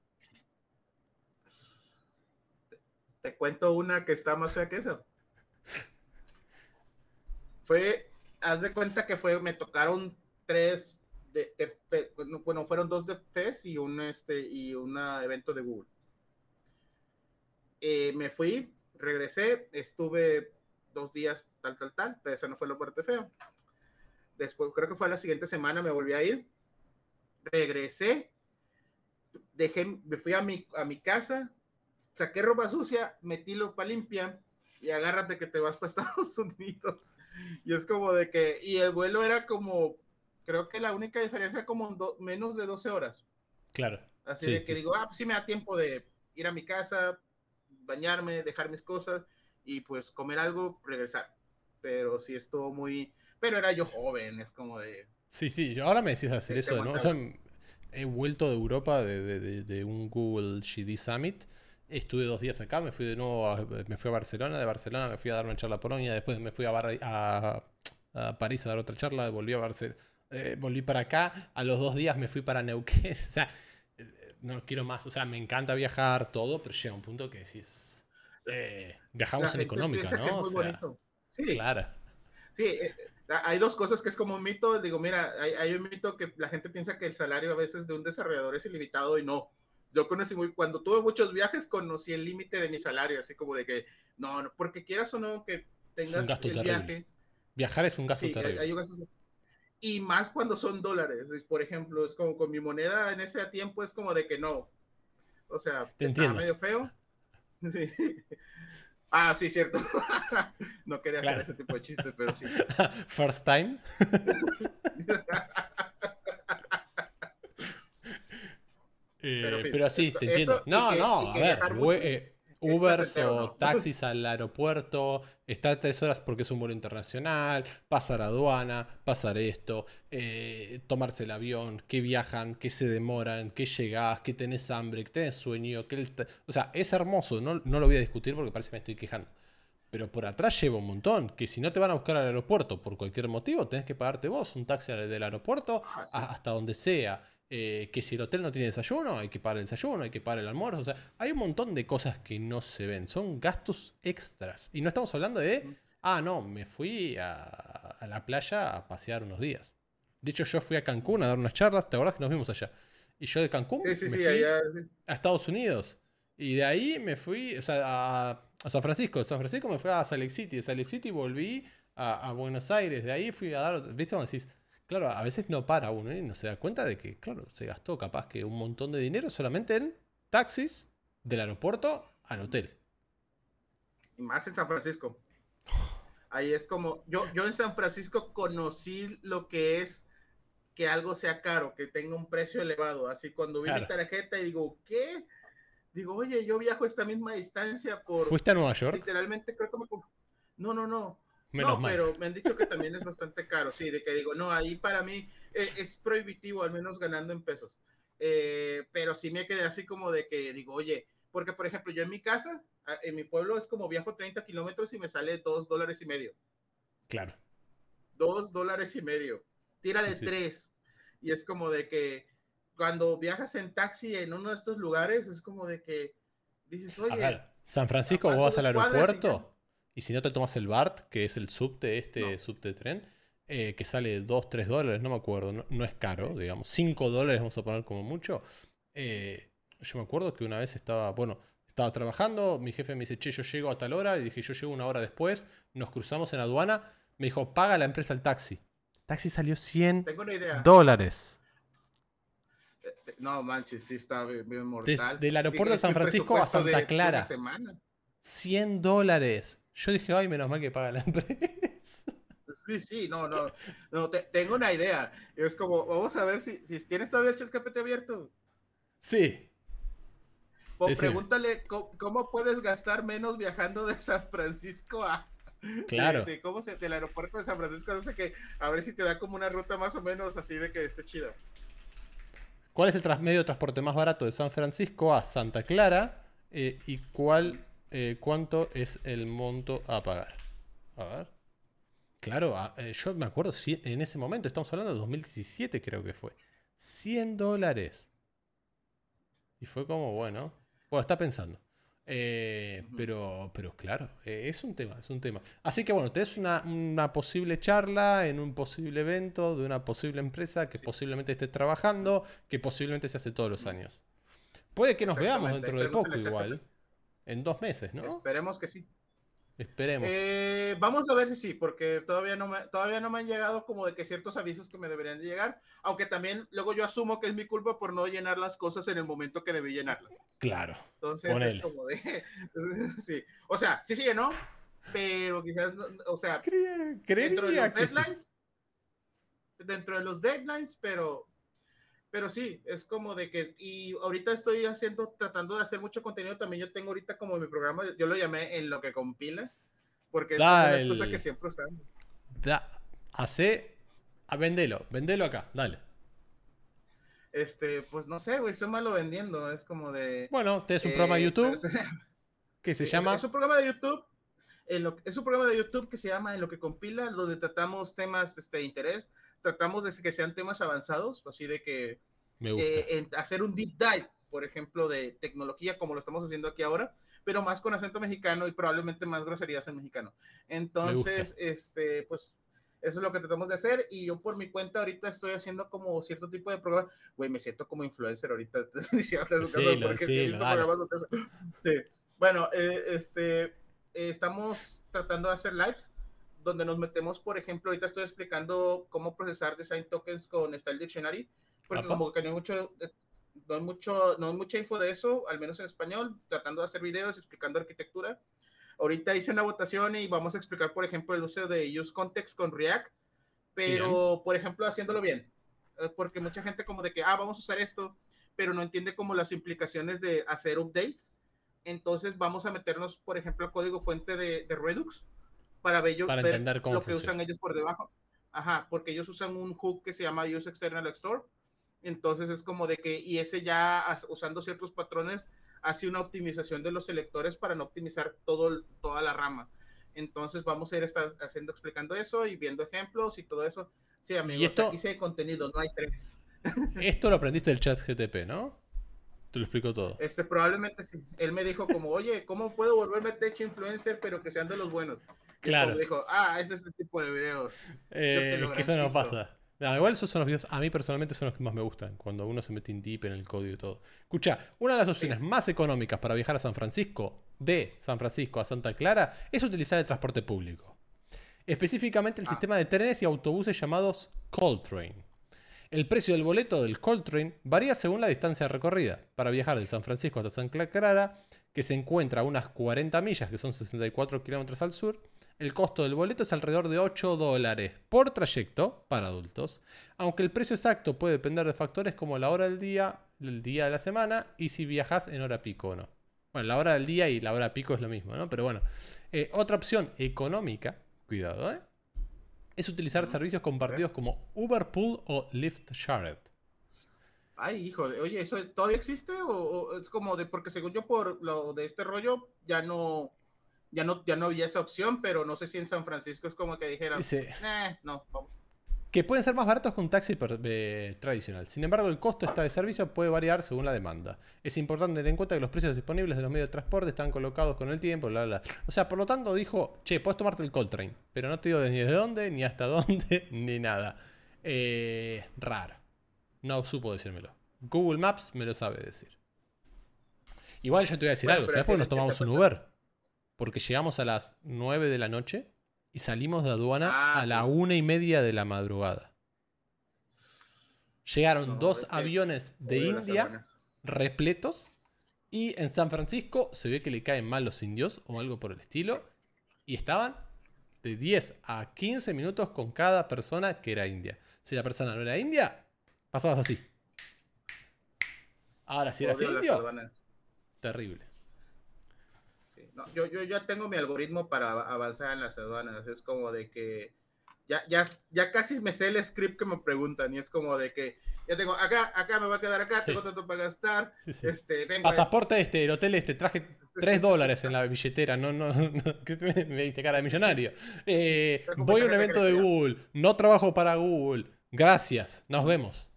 Te cuento una que está más fea que eso. Fue, haz de cuenta que fue, me tocaron tres, de, bueno, fueron dos de FES y un este y un evento de Google. Eh, me fui, regresé, estuve dos días, tal, tal, tal, pero ese no fue lo fuerte feo. Después, creo que fue la siguiente semana, me volví a ir, regresé, dejé, me fui a mi, a mi casa, saqué ropa sucia, metí para limpia y agárrate que te vas para Estados Unidos. Y es como de que, y el vuelo era como, creo que la única diferencia como menos de 12 horas. Claro. Así de que digo, ah, pues sí me da tiempo de ir a mi casa, bañarme, dejar mis cosas y pues comer algo, regresar. Pero sí estuvo muy, pero era yo joven, es como de... Sí, sí, ahora me decís hacer eso de nuevo. he vuelto de Europa de, de, de un Google GD Summit Estuve dos días acá, me fui de nuevo, a, me fui a Barcelona, de Barcelona me fui a dar una charla a Polonia, después me fui a, a, París a dar otra charla, volví a Barcelona, eh, volví para acá, a los dos días me fui para Neuquén, o sea, eh, no quiero más, o sea, me encanta viajar todo, pero llega un punto que decís, eh, viajamos en económica, ¿no? o sea, sí. Claro. Sí, hay dos cosas que es como un mito, digo, mira, hay, hay un mito que la gente piensa que el salario a veces de un desarrollador es ilimitado y no yo conocí muy, cuando tuve muchos viajes, conocí el límite de mi salario, así como de que, no, no porque quieras o no que tengas el viaje. Viajar es un gasto terrible. y más cuando son dólares. Por ejemplo, es como con mi moneda en ese tiempo es como de que no. O sea, Te está medio feo. Sí. Ah, sí, cierto. no quería hacer ese tipo de chiste, pero sí. First time. Eh, pero, sí, te entiendo. No, no, a ver, eh, Uber o taxis al aeropuerto, estar tres horas porque es un vuelo internacional, pasar aduana, pasar esto, eh, tomarse el avión, que viajan, que se demoran, que llegás, que tenés hambre, que tenés sueño, que o sea, es hermoso, no, no lo voy a discutir porque parece que me estoy quejando. Pero por atrás lleva un montón, que si no te van a buscar al aeropuerto por cualquier motivo, tenés que pagarte vos un taxi del aeropuerto ah, hasta donde sea. Eh, que si el hotel no tiene desayuno, hay que pagar el desayuno, hay que pagar el almuerzo. O sea, hay un montón de cosas que no se ven. Son gastos extras. Y no estamos hablando de, ah, no, me fui a, la playa a pasear unos días. De hecho, yo fui a Cancún a dar unas charlas. ¿Te acordás que nos vimos allá? Y yo de Cancún me fui a Estados Unidos. Y de ahí me fui a, San Francisco. De San Francisco me fui a Salt Lake City. De Salt Lake City volví a, Buenos Aires. De ahí fui a dar. ¿Viste cómo decís? Claro, a veces no para uno y no se da cuenta de que, claro, se gastó capaz que un montón de dinero solamente en taxis del aeropuerto al hotel. Y más en San Francisco. Ahí es como, yo, yo en San Francisco conocí lo que es que algo sea caro, que tenga un precio elevado. Así cuando vi mi tarjeta y digo, ¿qué? Digo, oye, yo viajo esta misma distancia por... ¿Fuiste a Nueva York? Literalmente creo que me... No, no, no no, pero me han dicho que también es bastante caro, sí, de que digo, no, ahí para mí eh, es, prohibitivo, al menos ganando en pesos. Eh, pero sí me quedé así como de que digo, oye, porque por ejemplo, yo en mi casa, en mi pueblo es como viajo 30 kilómetros y me sale dos dólares y medio. Claro. Dos dólares y medio. Tírale de tres. Y es como de que cuando viajas en taxi en uno de estos lugares, es como de que dices, oye. San Francisco, vos vas al aeropuerto. Y si no te tomas el BART, que es el subte, este subte de tren, eh, que sale 2, 3 dólares, no me acuerdo, no, es caro, digamos, 5 dólares vamos a poner como mucho. Eh, yo me acuerdo que una vez estaba, bueno, estaba trabajando, mi jefe me dice, che, yo llego a tal hora, y dije, yo llego una hora después, nos cruzamos en aduana, me dijo, paga la empresa el taxi. El taxi salió 100 dólares. Eh, no, manches, sí está bien mortal. Desde el aeropuerto de San Francisco a Santa Clara. 100 dólares. Yo dije, ay, menos mal que paga la empresa. Sí, sí, no, no, no, tengo una idea. Es como, vamos a ver si, si tienes todavía el chat abierto. Sí. pregúntale ¿cómo, puedes gastar menos viajando de San Francisco a. Claro. ¿Cómo se, del aeropuerto de San Francisco? No sé qué. A ver si te da como una ruta más o menos así de que esté chida. ¿Cuál es el medio de transporte más barato de San Francisco a Santa Clara? Eh, ¿Y cuál, eh, cuánto es el monto a pagar? A ver. Claro, eh, yo me acuerdo, en ese momento, estamos hablando de 2017 creo que fue. 100 dólares. Y fue como, bueno, bueno, está pensando. Eh, pero, pero claro, eh, es un tema, es un tema. Así que bueno, tenés una, una, posible charla en un posible evento de una posible empresa que posiblemente esté trabajando, que posiblemente se hace todos los años. Puede que nos veamos dentro de poco igual, en dos meses, ¿no? Esperemos que sí. Esperemos. Eh, vamos a ver si sí, porque todavía no, me, todavía no me han llegado como de que ciertos avisos que me deberían de llegar, aunque también luego yo asumo que es mi culpa por no llenar las cosas en el momento que debí llenarlas. Claro. Entonces es como de... sí. O sea, sí sí llenó, pero quizás, o sea, dentro de los deadlines, dentro de los deadlines, pero pero sí, es como de que, y ahorita estoy haciendo, tratando de hacer mucho contenido, también yo tengo ahorita como mi programa, yo lo llamé en lo que compila, porque es una cosa que siempre usamos. Da, hace, a vendelo, vendelo acá, dale. Este, pues no sé, güey, soy malo vendiendo, es como de... Bueno, te es un programa de eh, YouTube que se llama... Es un programa de YouTube, es un programa de YouTube que se llama En lo que compila, donde tratamos temas este, de interés, tratamos de que sean temas avanzados, así de que eh, hacer un deep dive, por ejemplo, de tecnología, como lo estamos haciendo aquí ahora, pero más con acento mexicano y probablemente más groserías en mexicano. Entonces, este, pues eso es lo que tratamos de hacer y yo por mi cuenta ahorita estoy haciendo como cierto tipo de programa. Güey, me siento como influencer ahorita. sí, sí, Bueno, eh, este, eh, estamos tratando de hacer lives donde nos metemos, por ejemplo, ahorita estoy explicando cómo procesar design tokens con Style Dictionary, porque como que no hay mucho, eh, no hay mucho, no hay mucha info de eso, al menos en español, tratando de hacer videos explicando arquitectura. Ahorita hice una votación y vamos a explicar, por ejemplo, el uso de use context con React, pero, por ejemplo, haciéndolo bien, eh, porque mucha gente como de que, ah, vamos a usar esto, pero no entiende como las implicaciones de hacer updates. Entonces vamos a meternos, por ejemplo, al código fuente de, de Redux para, ver, entender cómo lo que usan ellos por debajo. Ajá, porque ellos usan un hook que se llama Use External Store. Entonces es como de que, y ese ya usando ciertos patrones, hace una optimización de los selectores para no optimizar todo, toda la rama. Entonces vamos a ir estar haciendo, explicando eso y viendo ejemplos y todo eso. Sí, amigos, ¿Y esto, aquí sí contenido, no hay tres. Esto lo aprendiste del chat GTP, ¿no? Te lo explico todo. Este, probablemente sí. Él me dijo como, oye, ¿cómo puedo volverme tech influencer pero que sean de los buenos? Claro. Dijo, ah, es este tipo de videos. Eh, es que eso no pasa. igual esos son los videos, a mí personalmente son los que más me gustan, cuando uno se mete en deep en el código y todo. Escucha, una de las opciones más económicas para viajar a San Francisco, de San Francisco a Santa Clara, es utilizar el transporte público. Específicamente el ah. sistema de trenes y autobuses llamados Coltrane. El precio del boleto del Coltrane varía según la distancia recorrida. Para viajar de San Francisco hasta Santa Clara, que se encuentra a unas 40 millas, que son 64 kilómetros al sur, el costo del boleto es alrededor de 8 dólares por trayecto para adultos, aunque el precio exacto puede depender de factores como la hora del día, el día de la semana y si viajas en hora pico o no. Bueno, la hora del día y la hora pico es lo mismo, ¿no? Pero bueno, eh, otra opción económica, cuidado, ¿eh? Es utilizar servicios compartidos como Uberpool o Lyft Shared. Ay, hijo, de, oye, ¿eso todavía existe? ¿O, es como de, porque según yo por lo de este rollo, ya no, ya no, ya no había esa opción, pero no sé si en San Francisco es como que dijeran, eh, no, vamos. Que pueden ser más baratos que un taxi tradicional. Sin embargo, el costo de servicio puede variar según la demanda. Es importante tener en cuenta que los precios disponibles de los medios de transporte están colocados con el tiempo, bla, bla. O sea, por lo tanto dijo, che, puedes tomarte el Coltrane, pero no te digo ni de dónde, ni hasta dónde, ni nada. Eh, raro. No supo decírmelo. Google Maps me lo sabe decir. Igual yo te voy a decir algo, ¿sabes por qué nos tomamos un Uber? porque llegamos a las 9 de la noche y salimos de aduana ah, a la una y media de la madrugada. Llegaron dos aviones de India repletos y en San Francisco se ve que le caen mal los indios o algo por el estilo y estaban de 10 a 15 minutos con cada persona que era india. Si la persona no era india, pasabas así. Ahora, si eras indio, Terrible. Yo, yo ya tengo mi algoritmo para avanzar en las aduanas. Es como de que ya, ya, ya casi me sé el script que me preguntan y es como de que ya tengo acá, acá me va a quedar acá, tengo tanto para gastar. Este, Pasaporte este, el hotel este, traje 3 dólares en la billetera, no, no, no que me diste cara de millonario. Eh, voy a un evento de Google, no trabajo para Google. Gracias, nos vemos.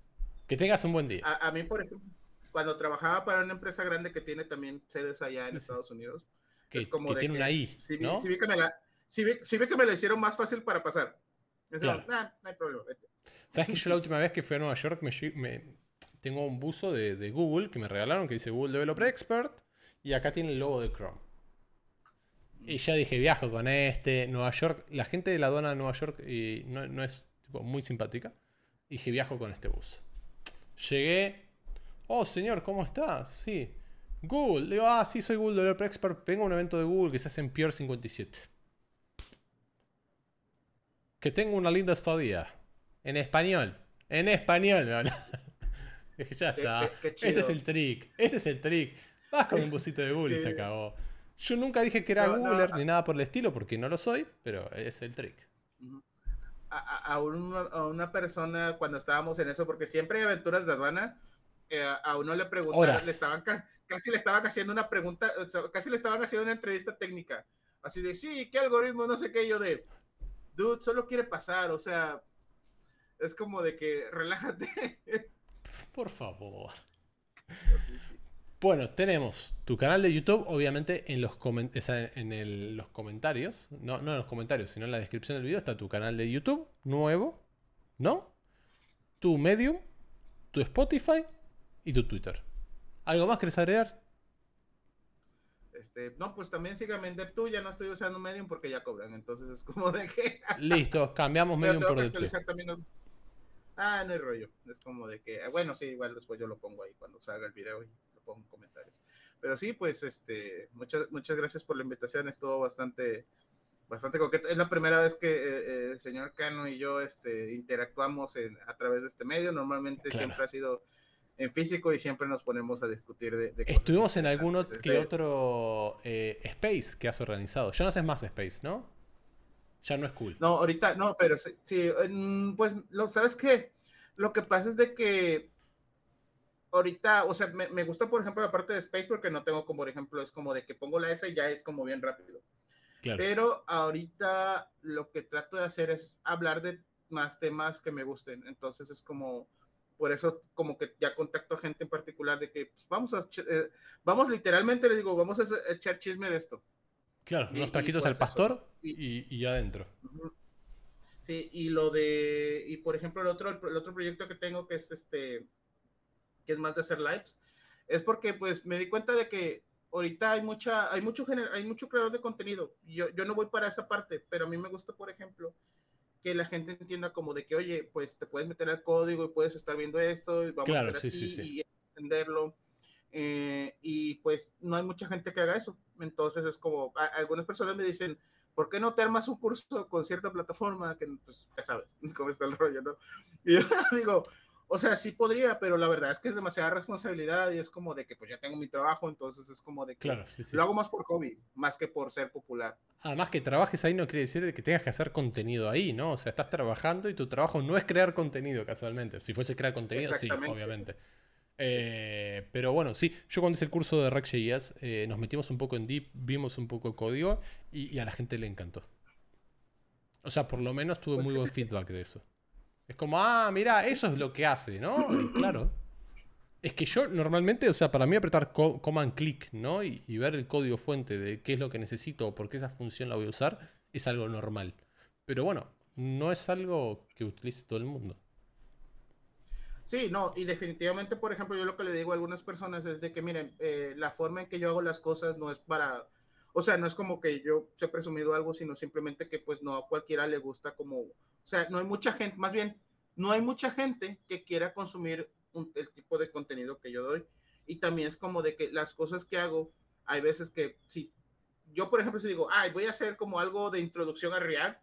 Que tengas un buen día. A, mí, por ejemplo, cuando trabajaba para una empresa grande que tiene también sedes allá en Estados Unidos, que, es como que tiene una I. Si, vi, que me la, si, vi, que me la hicieron más fácil para pasar. Claro. no hay problema. ¿Sabes que yo la última vez que fui a Nueva York me, tengo un buzo de, de, Google que me regalaron que dice Google Developer Expert y acá tiene el logo de Chrome. Y ya dije, viajo con este, Nueva York, la gente de la aduana de Nueva York y no, no, es muy simpática. Y dije, viajo con este bus. Llegué, oh señor, ¿cómo está? Sí. Google, digo, ah, sí, soy Google Developer Expert, vengo a un evento de Google que se hace en Pier 57. Que tengo una linda estadía. En español. En español, ya está. este es el trick. Este es el trick. Vas con un busito de Google y se acabó. Yo nunca dije que era Googler ni nada por el estilo, porque no lo soy, pero es el trick. A, una, persona, cuando estábamos en eso, porque siempre hay aventuras de aduana, eh, a uno le preguntaron, le estaban casi le estaban haciendo una pregunta, casi le estaban haciendo una entrevista técnica. Así de, sí, ¿qué algoritmo? No sé qué, yo de, dude, solo quiere pasar, o sea, es como de que relájate. Por favor. Bueno, tenemos tu canal de YouTube, obviamente en los, en los comentarios, no, no en los comentarios, sino en la descripción del video está tu canal de YouTube nuevo, ¿no? Tu Medium, tu Spotify y tu Twitter. ¿Algo más querés agregar? Este, no, pues también síganme en DevTube, ya no estoy usando Medium porque ya cobran, entonces es como de que... Listo, cambiamos Medium por DevTube. Ah, no hay rollo, es como de que, bueno, sí, igual después yo lo pongo ahí cuando salga el video y lo pongo en comentarios. Pero sí, pues, este, muchas, muchas gracias por la invitación, estuvo bastante, bastante coqueto. Es la primera vez que eh, eh, el señor Cano y yo este, interactuamos a través de este medio, normalmente siempre ha sido en físico y siempre nos ponemos a discutir de, Estuvimos en algún que otro eh, space que has organizado. Ya no haces más space, ¿no? Ya no es cool. No, ahorita no, pero sí, pues, lo, ¿sabes qué? Lo que pasa es de que ahorita, o sea, me, gusta, por ejemplo, la parte de space porque no tengo como, por ejemplo, es como de que pongo la S y ya es como bien rápido. Pero ahorita lo que trato de hacer es hablar de más temas que me gusten. Entonces es como, por eso como que ya contacto a gente en particular de que pues, vamos a, eh, vamos literalmente le digo, vamos a echar chisme de esto. Claro, los taquitos pues al pastor y, y, adentro. Sí, y lo de, y por ejemplo el otro, el otro proyecto que tengo que es este, que es más de hacer lives, es porque pues me di cuenta de que ahorita hay mucha, hay mucho hay mucho creador de contenido. Yo, yo no voy para esa parte, pero a mí me gusta, por ejemplo, que la gente entienda como de que, oye, pues te puedes meter al código y puedes estar viendo esto y vamos a hacer así y entenderlo. Eh, y pues no hay mucha gente que haga eso. Entonces es como, algunas personas me dicen, ¿por qué no te armas un curso con cierta plataforma? Que pues ya sabes cómo está el rollo, ¿no? Y yo digo, o sea, sí podría, pero la verdad es que es demasiada responsabilidad y es como de que pues ya tengo mi trabajo, entonces es como de que claro, lo hago más por hobby, más que por ser popular. Además que trabajes ahí no quiere decir que tengas que hacer contenido ahí, ¿no? O sea, estás trabajando y tu trabajo no es crear contenido casualmente. Si fuese crear contenido, sí, obviamente. Eh, pero bueno, sí, yo cuando hice el curso de React.js eh, nos metimos un poco en deep, vimos un poco el código y, a la gente le encantó. O sea, por lo menos tuve pues muy buen feedback de eso. Es como, ah, mira, eso es lo que hace, ¿no? claro. Es que yo normalmente, o sea, para mí apretar command click, ¿no? Y, ver el código fuente de qué es lo que necesito o por qué esa función la voy a usar, es algo normal. Pero bueno, no es algo que utilice todo el mundo. Sí, no, y definitivamente, por ejemplo, yo lo que le digo a algunas personas es de que, miren, eh, la forma en que yo hago las cosas no es para, o sea, no es como que yo se he presumido algo, sino simplemente que pues no a cualquiera le gusta como o sea, no hay mucha gente, más bien, no hay mucha gente que quiera consumir el tipo de contenido que yo doy. Y también es como de que las cosas que hago, hay veces que si yo, por ejemplo, si digo, ay, voy a hacer como algo de introducción a React,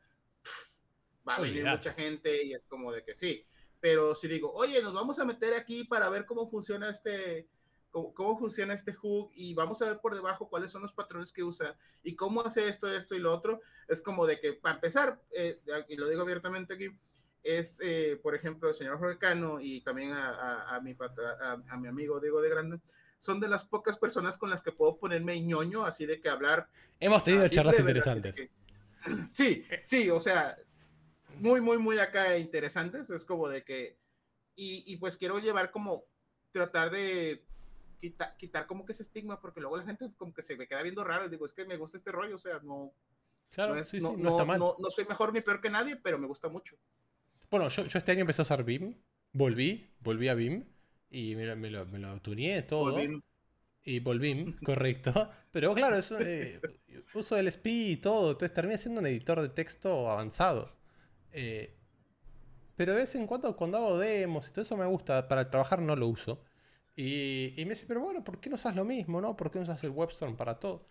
va a venir mucha gente y es como de que sí. Pero si digo, oye, nos vamos a meter aquí para ver cómo funciona este, cómo, funciona este hook y vamos a ver por debajo cuáles son los patrones que usa y cómo hace esto, esto y lo otro. Es como de que, para empezar, eh, y lo digo abiertamente aquí, es, eh, por ejemplo, el señor Jorge Cano y también a, a, mi, a, mi amigo Diego de Grande, son de las pocas personas con las que puedo ponerme ñoño, así de que hablar. Hemos tenido charlas interesantes. sí, sí, o sea, muy, muy, muy acá interesantes. Es como de que, y, y pues quiero llevar como, tratar de quitar, quitar como que ese estigma, porque luego la gente como que se me queda viendo raro. Y digo, es que me gusta este rollo, o sea, no. Claro, no, sí, sí, no, está mal. No, soy mejor ni peor que nadie, pero me gusta mucho. Bueno, yo, yo este año empecé a usar BIM, volví, volví a BIM y me lo, me lo, me lo todo. Y volví, correcto. Pero claro, eso, eh, uso el SPI y todo, entonces terminé siendo un editor de texto avanzado. Eh, pero de vez en cuando, cuando hago demos y todo eso me gusta, para trabajar no lo uso. Y, me dice, pero bueno, ¿por qué no usas lo mismo, no? ¿Por qué no usas el WebStorm para todo?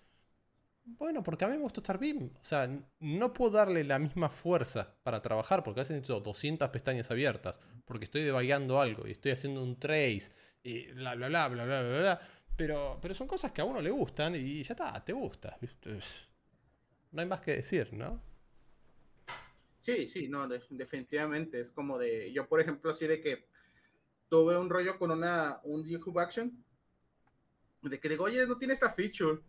Bueno, porque a mí me gusta estar BIM. O sea, no puedo darle la misma fuerza para trabajar porque a veces necesito 200 pestañas abiertas, porque estoy debagueando algo y estoy haciendo un trace y bla, bla, bla, bla, bla, bla, bla. Pero, pero son cosas que a uno le gustan y ya está, te gusta. No hay más que decir, ¿no? Sí, sí, no, definitivamente. Es como de, yo por ejemplo, así de que tuve un rollo con una, un YouTube Action, de que digo, oye, no tiene esta feature.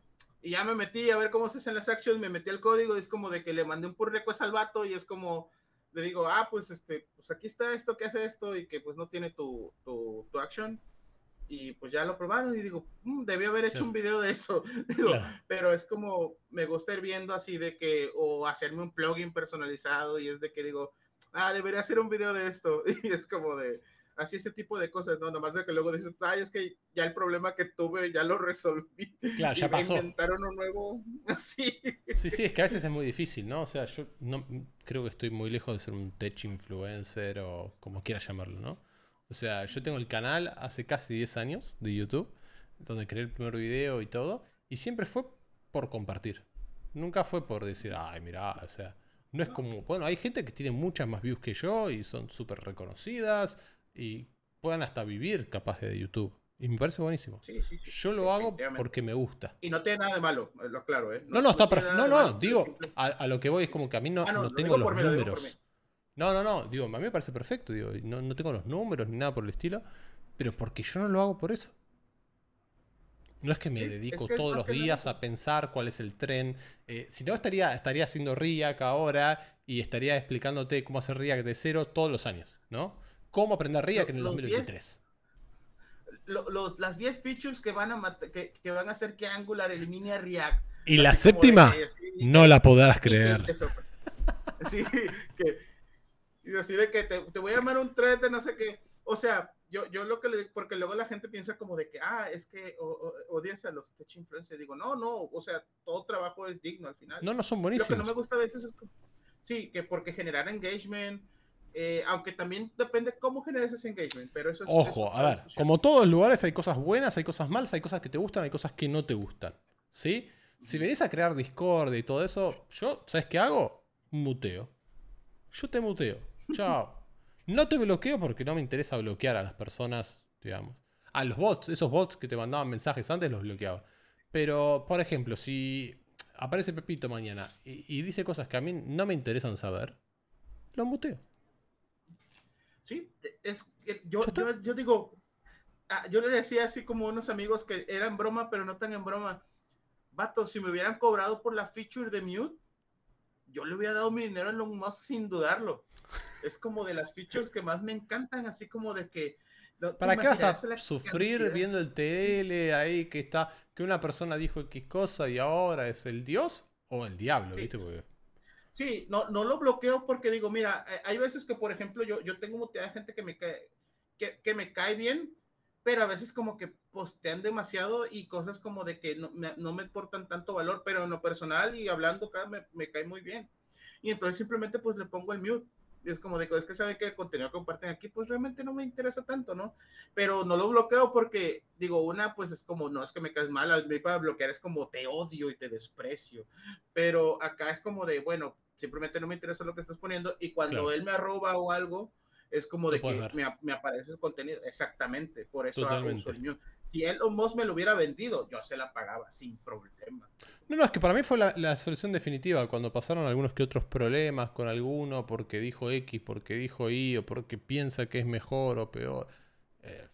Y ya me metí a ver cómo se hacen las actions, me metí al código, y es como de que le mandé un pull request al vato y es como, le digo, ah, pues este, pues aquí está esto que hace esto y que pues no tiene tu, tu, tu action. Y pues ya lo probaron y digo, mm, debí haber hecho un video de eso. Pero es como, me gusta ir viendo así de que, o hacerme un plugin personalizado y es de que digo, ah, debería hacer un video de esto. Y es como de, así ese tipo de cosas, ¿no? Nomás de que luego dices, ay, es que ya el problema que tuve ya lo resolví. Claro, ya pasó. Inventaron uno nuevo, así. Sí, sí, es que a veces es muy difícil, ¿no? O sea, yo no creo que estoy muy lejos de ser un tech influencer o como quieras llamarlo, ¿no? O sea, yo tengo el canal hace casi 10 años de YouTube, donde creé el primer video y todo, y siempre fue por compartir. Nunca fue por decir, ay, mira, o sea, no es como, bueno, hay gente que tiene muchas más views que yo y son súper reconocidas, y puedan hasta vivir capaz de YouTube. Y me parece buenísimo. Yo lo hago porque me gusta. Y no tiene nada de malo, lo claro, ¿eh? No, no, está perfecto. No, no, digo, a, lo que voy es como que a mí no, ah, no, tengo los números. No, no, no, digo, a mí me parece perfecto, digo, no, no tengo los números ni nada por el estilo, pero porque yo no lo hago por eso. No es que me dedico todos los días a pensar cuál es el tren. Eh, si no, estaría, estaría haciendo RIAC ahora y estaría explicándote cómo hacer RIAC de cero todos los años, ¿no? Cómo aprender React en el 2023. las 10 features que van, a que, que, van a hacer que Angular elimine a React. Y la séptima, no la podrás creer. sí, que, y así de que te, te, voy a llamar un thread de no sé qué. O sea, yo, yo lo que le porque luego la gente piensa como de que, ah, es que odias a los tech influencers. Digo, no, no, o sea, todo trabajo es digno al final. No, no son buenísimos. Lo que no me gusta a veces es, sí, que porque generar engagement, eh, aunque también depende cómo generes ese engagement, pero eso Ojo, a ver, como todos los lugares hay cosas buenas, hay cosas malas, hay cosas que te gustan, hay cosas que no te gustan. ¿Sí? Si venís a crear Discord y todo eso, yo, ¿sabes qué hago? Muteo. Yo te muteo. Chao. No te bloqueo porque no me interesa bloquear a las personas, digamos. A los bots, esos bots que te mandaban mensajes antes los bloqueaba. Pero, por ejemplo, si aparece Pepito mañana y, y dice cosas que a mí no me interesan saber, lo muteo. Sí, es, eh, yo, yo, digo, ah, yo le decía así como unos amigos que eran broma, pero no tan en broma. Vato, si me hubieran cobrado por la feature de Mute, yo le hubiera dado mi dinero en lo más sin dudarlo. Es como de las features que más me encantan, así como de que. ¿Para qué vas a sufrir viendo el TL ahí que está, que una persona dijo X cosa y ahora es el dios o el diablo, ¿viste? Sí, no, no lo bloqueo porque digo, mira, eh, hay veces que, por ejemplo, yo, yo tengo mucha gente que me cae, que, que, me cae bien, pero a veces como que postean demasiado y cosas como de que no me, no me tanto valor, pero en lo personal y hablando acá me, me, cae muy bien. Y entonces simplemente pues le pongo el mute. Es como digo, es que saben que el contenido que comparten aquí, pues realmente no me interesa tanto, ¿no? Pero no lo bloqueo porque, digo, una, pues es como, no es que me caes mal, a mí para bloquear es como te odio y te desprecio. Pero acá es como de, bueno, simplemente no me interesa lo que estás poniendo y cuando él me arroba o algo, es como de que me, me, aparece ese contenido. Exactamente, por eso hago uso el mío. Si Elon Musk me lo hubiera vendido, yo se la pagaba sin problema. No, no, es que para mí fue la, solución definitiva cuando pasaron algunos que otros problemas con alguno porque dijo X, porque dijo Y o porque piensa que es mejor o peor. Eh,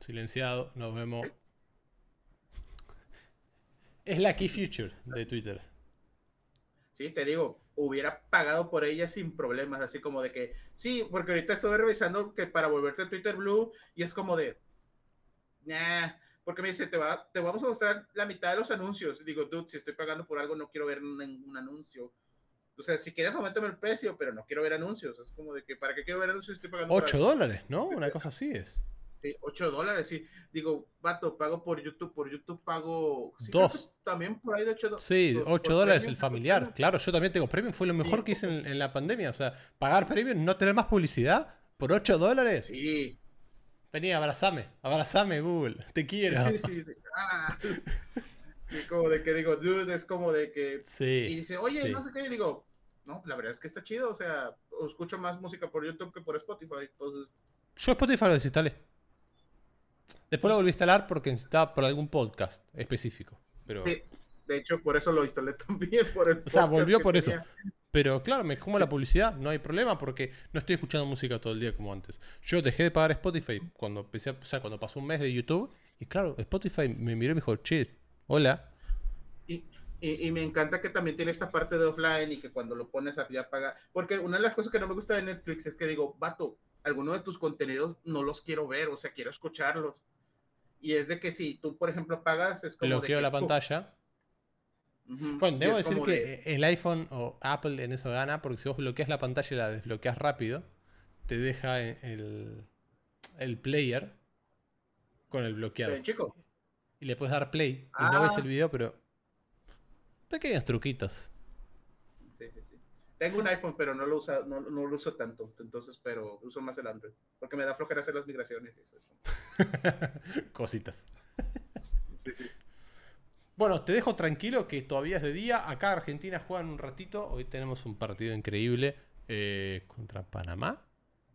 silenciado, nos vemos. Es la key future de Twitter. Sí, te digo, hubiera pagado por ella sin problemas, así como de que, sí, porque ahorita estoy revisando que para volverte a Twitter Blue y es como de, nah, porque me dice, te, va, te vamos a mostrar la mitad de los anuncios. digo, dude, si estoy pagando por algo, no quiero ver ningún anuncio. O sea, si quieres, aumentame el precio, pero no quiero ver anuncios. Es como de que, ¿para qué quiero ver anuncios? Estoy pagando 8 dólares, ¿no? Una cosa así es. Sí, 8 dólares, sí. Digo, vato, pago por YouTube, por YouTube pago... Dos. También por ahí de 8 dólares. Sí, 8 dólares el familiar. Claro, yo también tengo premium. Fue lo mejor que hice en, en, la pandemia. O sea, pagar premium, no tener más publicidad por 8 dólares. Sí, Vení, abrazame, abrazame, Google, te quiero. Sí, sí, sí. Ah. como de que digo, dude, es como de que. Sí. Y dice, oye, no sé qué, y digo, no, la verdad es que está chido, o sea, escucho más música por YouTube que por Spotify, entonces. Yo Spotify lo desinstalé. Después lo volví a instalar porque necesitaba por algún podcast específico. Pero... Sí, de hecho, por eso lo instalé también. Por el o sea, volvió por eso. Pero claro, me como la publicidad, no hay problema porque no estoy escuchando música todo el día como antes. Yo dejé de pagar Spotify cuando empecé, o sea, cuando pasó un mes de YouTube y claro, Spotify me miró y me dijo, che, hola. Y, y, me encanta que también tiene esta parte de offline y que cuando lo pones a ya paga. Porque una de las cosas que no me gusta de Netflix es que digo, vato, alguno de tus contenidos no los quiero ver, o sea, quiero escucharlos. Y es de que si tú, por ejemplo, pagas, es como. Bloqueo la pantalla. Bueno, debo decir que el iPhone o Apple en eso gana, porque si vos bloqueas la pantalla y la desbloqueas rápido, te deja el, el player con el bloqueado. chico. Y le puedes dar play. Y no ves ah. el video, pero. Pequeños truquitos. Tengo un iPhone, pero no lo, usa, no, no, lo uso tanto. Entonces, pero uso más el Android. Porque me da flojera hacer las migraciones. eso. Cositas. Sí, sí. Bueno, te dejo tranquilo que todavía es de día. Acá Argentina juega un ratito. Hoy tenemos un partido increíble eh, contra Panamá.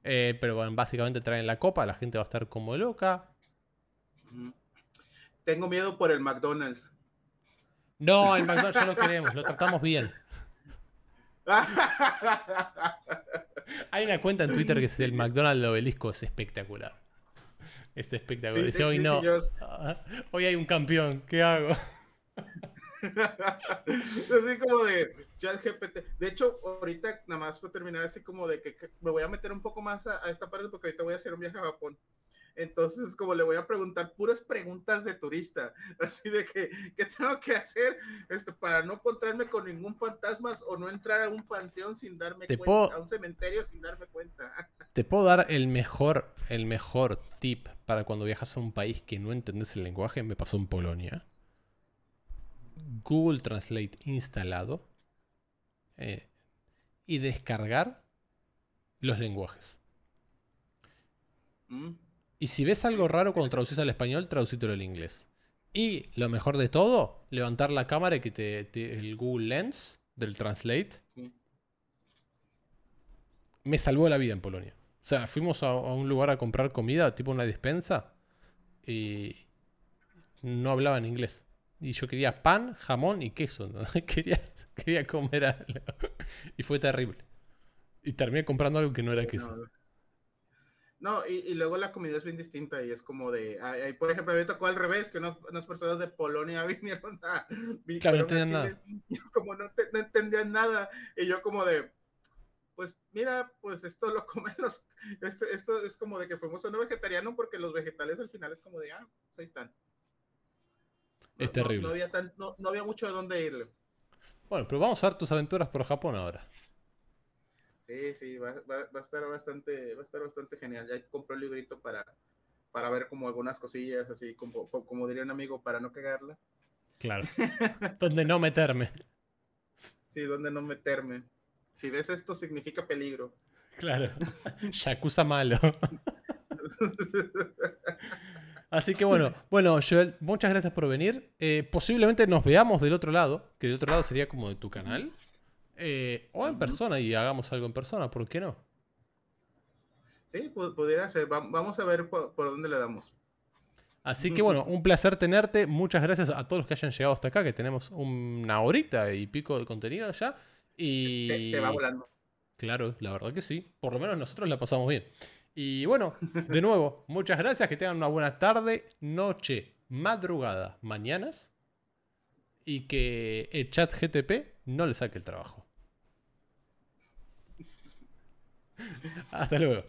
Eh, pero bueno, básicamente traen la copa. La gente va a estar como loca. Tengo miedo por el McDonald's. No, el McDonald's ya lo queremos. Lo tratamos bien. Hay una cuenta en Twitter que es el McDonald's obelisco. Es espectacular. Es espectacular. hoy no. Hoy hay un campeón. ¿Qué hago? así como de chat GPT. De hecho, ahorita nada más fue terminar así como de que, me voy a meter un poco más a, esta parte porque ahorita voy a hacer un viaje a Japón. Entonces, como le voy a preguntar puras preguntas de turista, así de que, ¿qué tengo que hacer este, para no encontrarme con ningún fantasma o no entrar a un panteón sin darme cuenta, a un cementerio sin darme cuenta? Te puedo dar el mejor, el mejor tip para cuando viajas a un país que no entendés el lenguaje. Me pasó en Polonia. Google Translate instalado eh, y descargar los lenguajes. Mm. Y si ves algo raro cuando traduces al español, traducítelo al inglés. Y lo mejor de todo, levantar la cámara y que te, el Google Lens del Translate. Me salvó la vida en Polonia. O sea, fuimos a, un lugar a comprar comida, tipo una despensa, y no hablaba en inglés. Y yo quería pan, jamón y queso. quería, quería comer algo. Y fue terrible. Y terminé comprando algo que no era queso. No, y, luego la comida es bien distinta y es como de, por ejemplo, a mí me tocó al revés, que unas, personas de Polonia vinieron a... Claro, no entendían nada. Y es como no, no, entendían nada. Y yo como de, pues mira, pues esto lo comen los... Esto, esto es como de que fuimos a uno vegetariano porque los vegetales al final es como de, ah, pues ahí están. Es terrible. No, había mucho de dónde irle. Bueno, pero vamos a ver tus aventuras por Japón ahora. Sí, sí, va, a estar bastante, va a estar bastante genial. Ya compré el librito para, para ver como algunas cosillas, así como, como diría un amigo, para no cagarla. Claro. donde no meterme. Sí, donde no meterme. Si ves esto, significa peligro. Claro. Yakuza malo. Así que bueno, bueno, Joel, muchas gracias por venir. Eh, posiblemente nos veamos del otro lado, que del otro lado sería como de tu canal. Eh, o en persona y hagamos algo en persona, ¿por qué no? Sí, pudiera ser. Vamos a ver por, dónde le damos. Así que bueno, un placer tenerte. Muchas gracias a todos los que hayan llegado hasta acá, que tenemos una horita y pico de contenido ya. Y... Se, va volando. Claro, la verdad que sí. Por lo menos nosotros la pasamos bien. Y bueno, de nuevo, muchas gracias. Que tengan una buena tarde, noche, madrugada, mañanas. Y que el chat GTP no le saque el trabajo. Hasta luego.